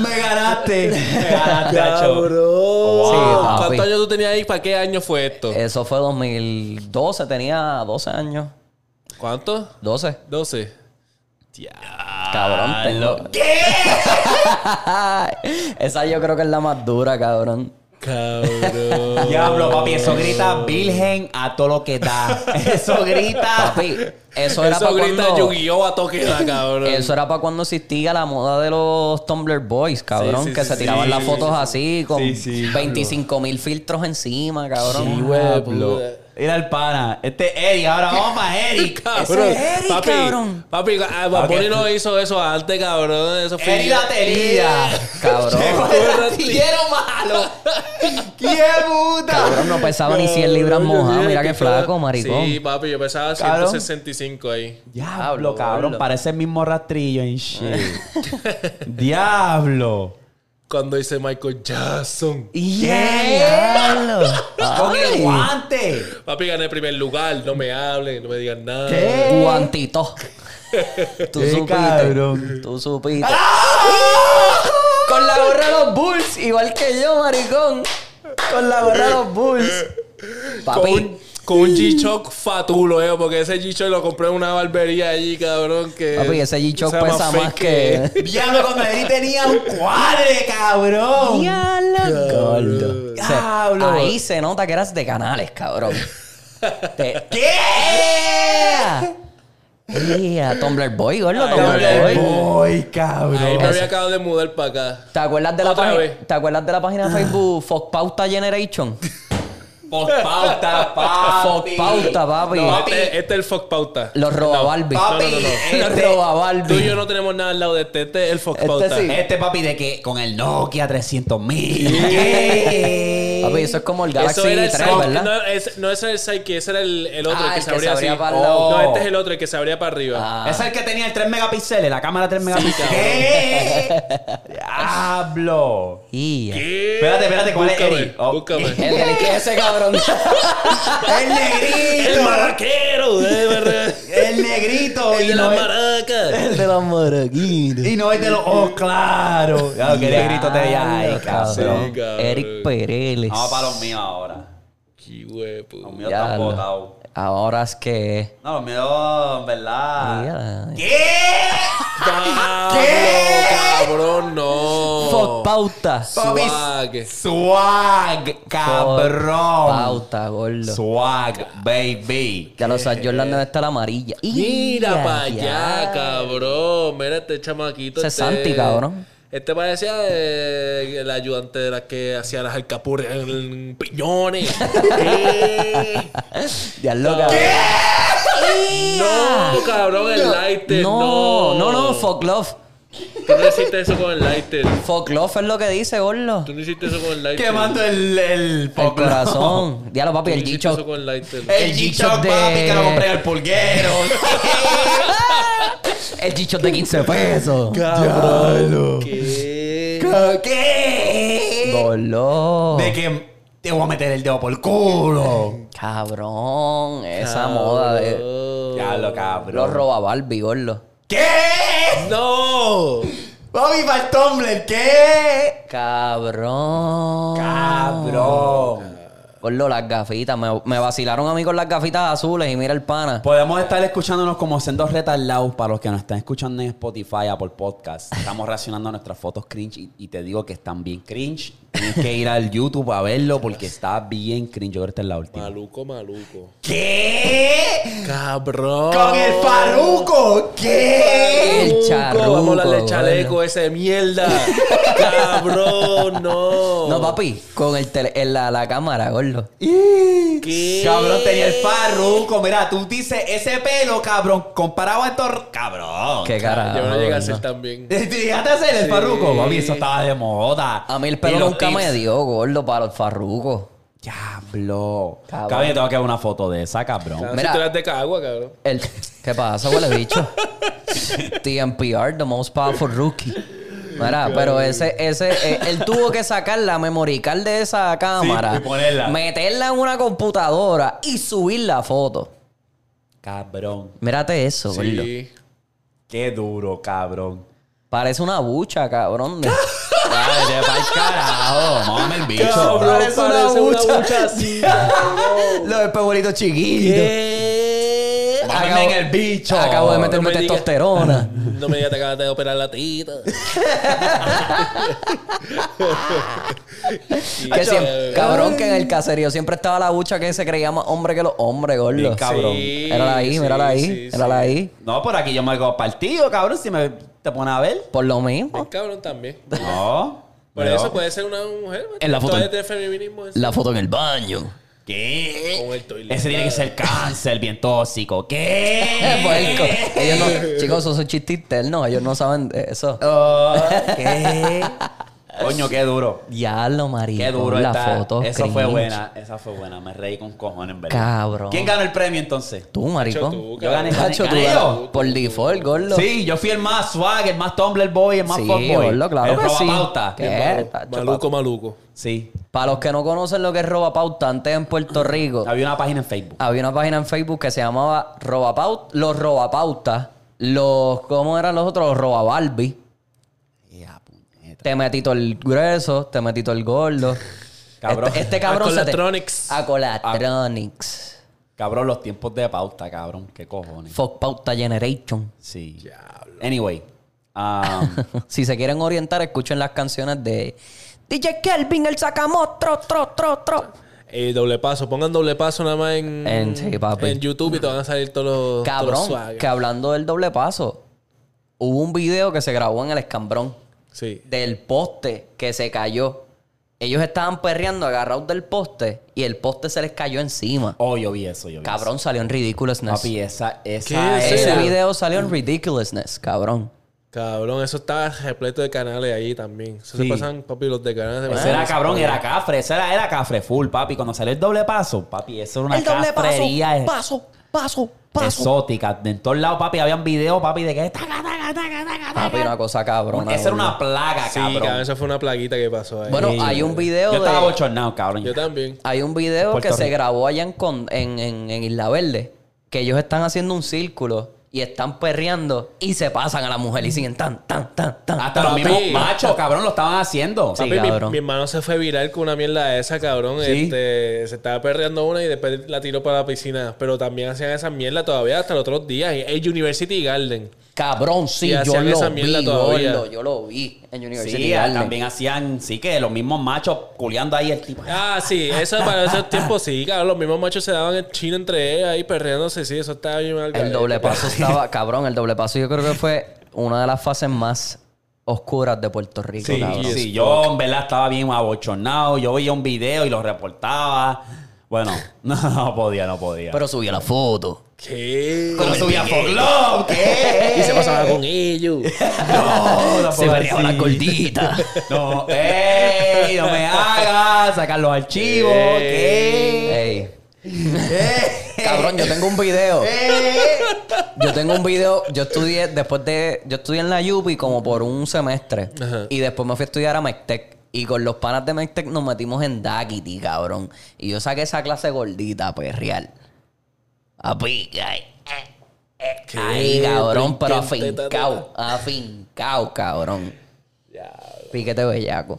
Me ganaste. <laughs> Me ganaste. Cabrón. Sí. ¿Cuántos años tú tenías ahí? ¿Para qué año fue esto? Eso fue 2012. Tenía 12 años. ¿Cuántos? 12. 12. Cabrón, tengo... ¿Qué? <laughs> Esa yo creo que es la más dura, cabrón. Cabrón. Diablo, papi, eso grita virgen a todo lo que da. <laughs> Eso grita. Papi, eso era Eso para grita cuando... Yu-Gi-Oh! a toque la cabrón. Eso era para cuando existía la moda de los Tumblr Boys, cabrón. Sí, sí, que sí, se sí. tiraban las fotos sí, sí. así, con Sí, sí. 25 mil filtros encima, cabrón. Sí, güey, Era el pana. Este es Eric. Ahora vamos para Eric. <laughs> Cabrón, Ese es Eric, papi, cabrón. papi, ah, Bad Bunny no hizo eso antes, cabrón. Eso fue. Eric la tería. <laughs> Cabrón. <laughs> Artillero malo. ¡Qué puta! Cabrón, no pesaba ni 100 libras mojadas. Mira qué flaco, maricón. Sí, papi, yo pesaba Cabrón. 165 ahí. Diablo, cabrón. Parece el mismo rastrillo en shit. Diablo. Cuando dice Michael Jackson. Diablo. Con el guante. Papi, gané primer lugar. No me hablen, no me digan nada. ¿Qué? Guantito. Tú Qué supiste. cabrón. Tú supiste. Con la gorra de los Bulls, igual que yo, maricón. Con la gorra de los Bulls. Papi, con un G-Shock fatulo, eh, porque ese G-Shock lo compré en una barbería allí, cabrón. Que papi, ese G-Shock esa pesa más que... Diablo, cuando Eric tenía un cuadre, cabrón. Diablo, gordo. O sea, Diablo. ahí se nota que eras de canales, cabrón. Te- ¿Qué? Yeah, Tumblr Boy, gordo, Ay, Tumblr Tumblr Boy. Boy, cabrón. Ahí me había acabado de mudar para acá. ¿Te acuerdas de la. ¿Te acuerdas de la página de Facebook Fox Pauta Generation? Por pauta, <laughs> papi. Fox Pauta, papi. No, este, este es el Fox Pauta. Los roba No. Barbie. Papi, No, no, no, no. Los este- roba Tú Barbie. y yo no tenemos nada al lado de este. Este es el Fox Este Pauta. sí. Este papi de que con el Nokia 300 mil. Papi, eso es como el Galaxy Eso era el 3, Psyche. ¿verdad? No, es, no ese era el Psyche, ese era el, el otro Ah, el que se abría así. para el lado. No, este es el otro, el que se abría para arriba. Ah. Es el que tenía el 3 megapíxeles, la cámara 3 megapíxeles. ¿Qué? <laughs> Diablo. Y ¿Qué? Espérate, espérate, ¿cuál es Búscame, Eric? Oh. Búscame. el del que ese cabrón. <laughs> El negrito. el maraquero, de verdad. El negrito. El y de no la es- maraca. el de las maraquinas. Y no es de los ojos claros. Claro, que negrito te veía ahí, cabrón. Sí, cabrón. Eric Pereles. Vamos para los míos ahora. Qué huevo. Los míos Ya están botados. Ahora es que. No, los míos, en verdad. ¿Qué? Pablo, cabrón, no. Fox Pauta. Swag. Swag, cabrón. Pauta, gordo. Swag, baby. Ya lo sabes, Jordan debe estar la amarilla. Mira para allá, cabrón. Mira este chamaquito. Ese es este- Santi, cabrón. Este parecía eh, el ayudante de la que hacía las alcapurrias en piñones. <laughs> ¿Qué? Ya lo cabrón. No, cabrón, el lighter. No, No, no, no, fuck love. Tú no hiciste eso con el lighter. Fuck love es lo que dice, gordo. Tú no hiciste eso con el lighter. Quemando el, el, El corazón. Diablo, papi, el G-Shock. el. El G-Shock, de- papi, que lo compré en el pulguero. <laughs> <laughs> El G-Shock de 15 pesos. <laughs> Cabrón. ¿Qué? ¿Qué? Gordo. De que te voy a meter el dedo por el culo. Cabrón. Esa moda de. Ya lo cabrón. Los roba Barbie, gordo. ¿Qué? ¡No! Papi, para el Tumblr, ¿qué? Cabrón. Cabrón. Gordo, las gafitas. Me, me vacilaron a mí con las gafitas azules y mira el pana. Podemos estar escuchándonos como sendos retardados para los que nos están escuchando en Spotify, Apple Podcast. Estamos reaccionando a nuestras fotos cringe y, y te digo que están bien cringe. Tienes que ir al YouTube a verlo porque está bien cringe. Yo creo que esta es la última. Maluco, maluco. ¿Qué? Cabrón. ¡Con el Faruco! ¿Qué? El charruco, Vamos a chaleco ese de mierda. Cabrón, no. No, papi, con el tele- en la, la cámara, gordo. ¿Qué? Cabrón, tenía el Farruco. Mira, tú dices ese pelo, cabrón, comparado a estos... Cabrón. Qué carajo. Yo no llegué a ser tan bien. ¿Te llegaste a hacer el Sí. Farruco? Mami, eso estaba de moda. A mí el Y pelo los nunca tips. me dio, gordo, para los farrucos. Diablo. Cabrón. Cabrón, yo tengo que ver una foto de esa, cabrón. Cabrón, Mira. Si tú eras de Cagua, cabrón. El, ¿Qué pasa, huele bicho? <laughs> TMPR, the most powerful rookie. Mira, pero ese, ese, eh, él tuvo que sacar la memory card de esa cámara, y ponerla. meterla en una computadora y subir la foto. Cabrón. Mírate eso, gordo. Sí. Qué duro, cabrón. Parece una bucha, cabrón. <laughs> Dale, pa'l carajo. Mámame el bicho. Cabrón, Parece una bucha. así, <laughs> cabrón. Los espejuelitos chiquitos. Mámame en el bicho. Acabo de meterme testosterona. <laughs> No me digas que te acabas de operar la tita. <laughs> Que siempre- cabrón, que en el caserío siempre estaba la bucha que se creía más hombre que los hombres, gordo. Bien cabrón. Sí, Mírala ahí, sí, mírala ahí, sí, mírala sí. ahí. No, por aquí yo me hago partido, cabrón, si me te pones a ver. Por lo mismo. cabrón también. No. Por Pero- eso puede ser una mujer. En la foto- feminismo. eso. La foto en el baño. ¿Qué? Con el toilet. Ese tiene que ser cáncer, bien tóxico. ¿Qué? <laughs> Puerco. Ellos no, chicos, esos son chistes internos, ellos no saben de eso. Oh, ¿Qué? <laughs> Coño, qué duro. Ya lo marido. Qué duro la está. foto. Esa fue buena. Esa fue buena. Me reí con cojones, en verdad. Cabrón. ¿Quién ganó el premio entonces? Tú, maricón. tú, Yo gané. Cacho, tú ¿Gané ganas yo? por default, gordo. Sí, yo fui el más swag, el más Tumblr boy, el más Sí, fuckboy. gordo, claro el que sí. robapauta. ¿Qué? Maluco, maluco. Sí. Para los que no conocen lo que es roba pauta, antes en Puerto Rico Había una página en Facebook. había una página en Facebook que se llamaba Robapaut, los robapautas, los ¿cómo eran los otros? Los puñeta. Te metí todo el grueso, te metí todo el gordo. <laughs> Cabrón. Este, este cabrón. Acolatronics. Acolatronics. Cabrón, los tiempos de pauta, cabrón. ¿Qué cojones? Fuck Pauta Generation. Sí. Anyway. um, <laughs> si se quieren orientar, escuchen las canciones de DJ Kelvin, el sacamotro, tro, tro, tro. Eh, doble paso. Pongan doble paso nada más en, En- sí, papi. en YouTube y te van a salir todos los, todos los Cabrón, que hablando del doble paso, hubo un video que se grabó en el escambrón Sí. del poste que se cayó. Ellos estaban perreando agarrados del poste y el poste se les cayó encima. oh, yo vi eso, yo vi Cabrón, salió en. Ridiculousness. Papi, esa, esa. Ese video salió en Ridiculousness, cabrón. Cabrón, eso estaba repleto de canales ahí también. Eso Sí. se pasan, papi, los de canales de Ese era cabrón, era cafre. Ese era, era cafre full, papi. Cuando salió el doble paso, papi, eso era una el doble paso, cafrería paso, paso, paso. exótica. De en todos lados, papi, habían videos, papi, de que... taca, taca, taca, taca, Papi, una cosa cabrona. Esa era una plaga, Sí, cabrón. cabrón, eso fue una plaguita que pasó ahí. Bueno, Sí, hay un video Yo estaba bochornado, cabrón. Yo también. Hay un video Puerto que se grabó allá en, Con- en, en- en Isla Verde. Que ellos están haciendo un círculo y están perreando y se pasan a la mujer y siguen tan, tan, tan, tan. Hasta los mismos machos, cabrón, lo estaban haciendo. Sí, Papi, mi, cabrón. mi hermano se fue viral con una mierda esa, cabrón. Sí. Este, se estaba perreando una y después la tiró para la piscina. Pero también hacían esa mierda todavía hasta los otros días. En University Garden. Cabrón, sí, Y yo lo esa vi, gordo, yo lo vi en University Sí, Garden. también hacían, sí, que los mismos machos culeando ahí el tipo. Ah, sí, eso para esos tiempos sí, cabrón. Los mismos machos se daban el chino entre ellos ahí perreándose. Sí, eso estaba bien mal. El doble paso <laughs> estaba, cabrón, el doble paso yo creo que fue una de las fases más oscuras de Puerto Rico, Sí, cabrón. sí, yo en verdad estaba bien abochornado. Yo veía un video y lo reportaba. Bueno, <laughs> no, no podía, no podía. Pero subía la foto. ¿Qué? Pero subía Foglove, ¿qué? Y se pasaba con ellos. <laughs> No, no Se perreaba la gordita. <laughs> No, ey, no me hagas, sacar los archivos, ¿qué? Ey. Cabrón, yo tengo un video. <laughs> Yo tengo un video. Yo estudié después de. Yo estudié en la Yupi como por un semestre. Ajá. Y después me fui a estudiar a Mectec. Y con los panas de Mectec nos metimos en Daquiti, cabrón. Y yo saqué esa clase gordita, pues real. A pica. Ay, Ay, cabrón, pero afincao. Afincao, cabrón. Piquete bellaco.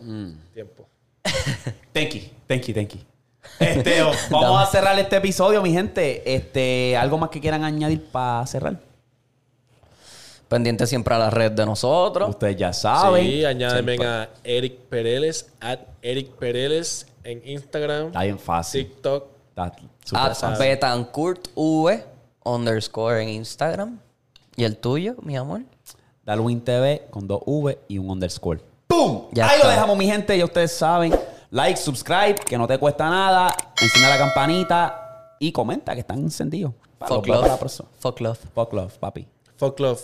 Tiempo. <laughs> Thank you, thank you, thank you. <laughs> Este, o- vamos a cerrar este episodio, mi gente. Este, algo más que quieran añadir para cerrar. Pendiente siempre a la red de nosotros. Ustedes ya saben. Sí, añádeme a Eric Pereles, at Eric Pereles en Instagram, Está bien fácil. TikTok. Está súper At fácil. Betancourt V underscore en Instagram. ¿Y el tuyo, mi amor? Darwin TV con dos V y un underscore. ¡Pum! Ya Ahí está. lo dejamos, mi gente. Ya ustedes saben. Like, subscribe, que no te cuesta nada. Encienda la campanita y comenta que están encendidos. Para Fuck los- para love. la. Fuck love. Fuck love, papi. Fuck love.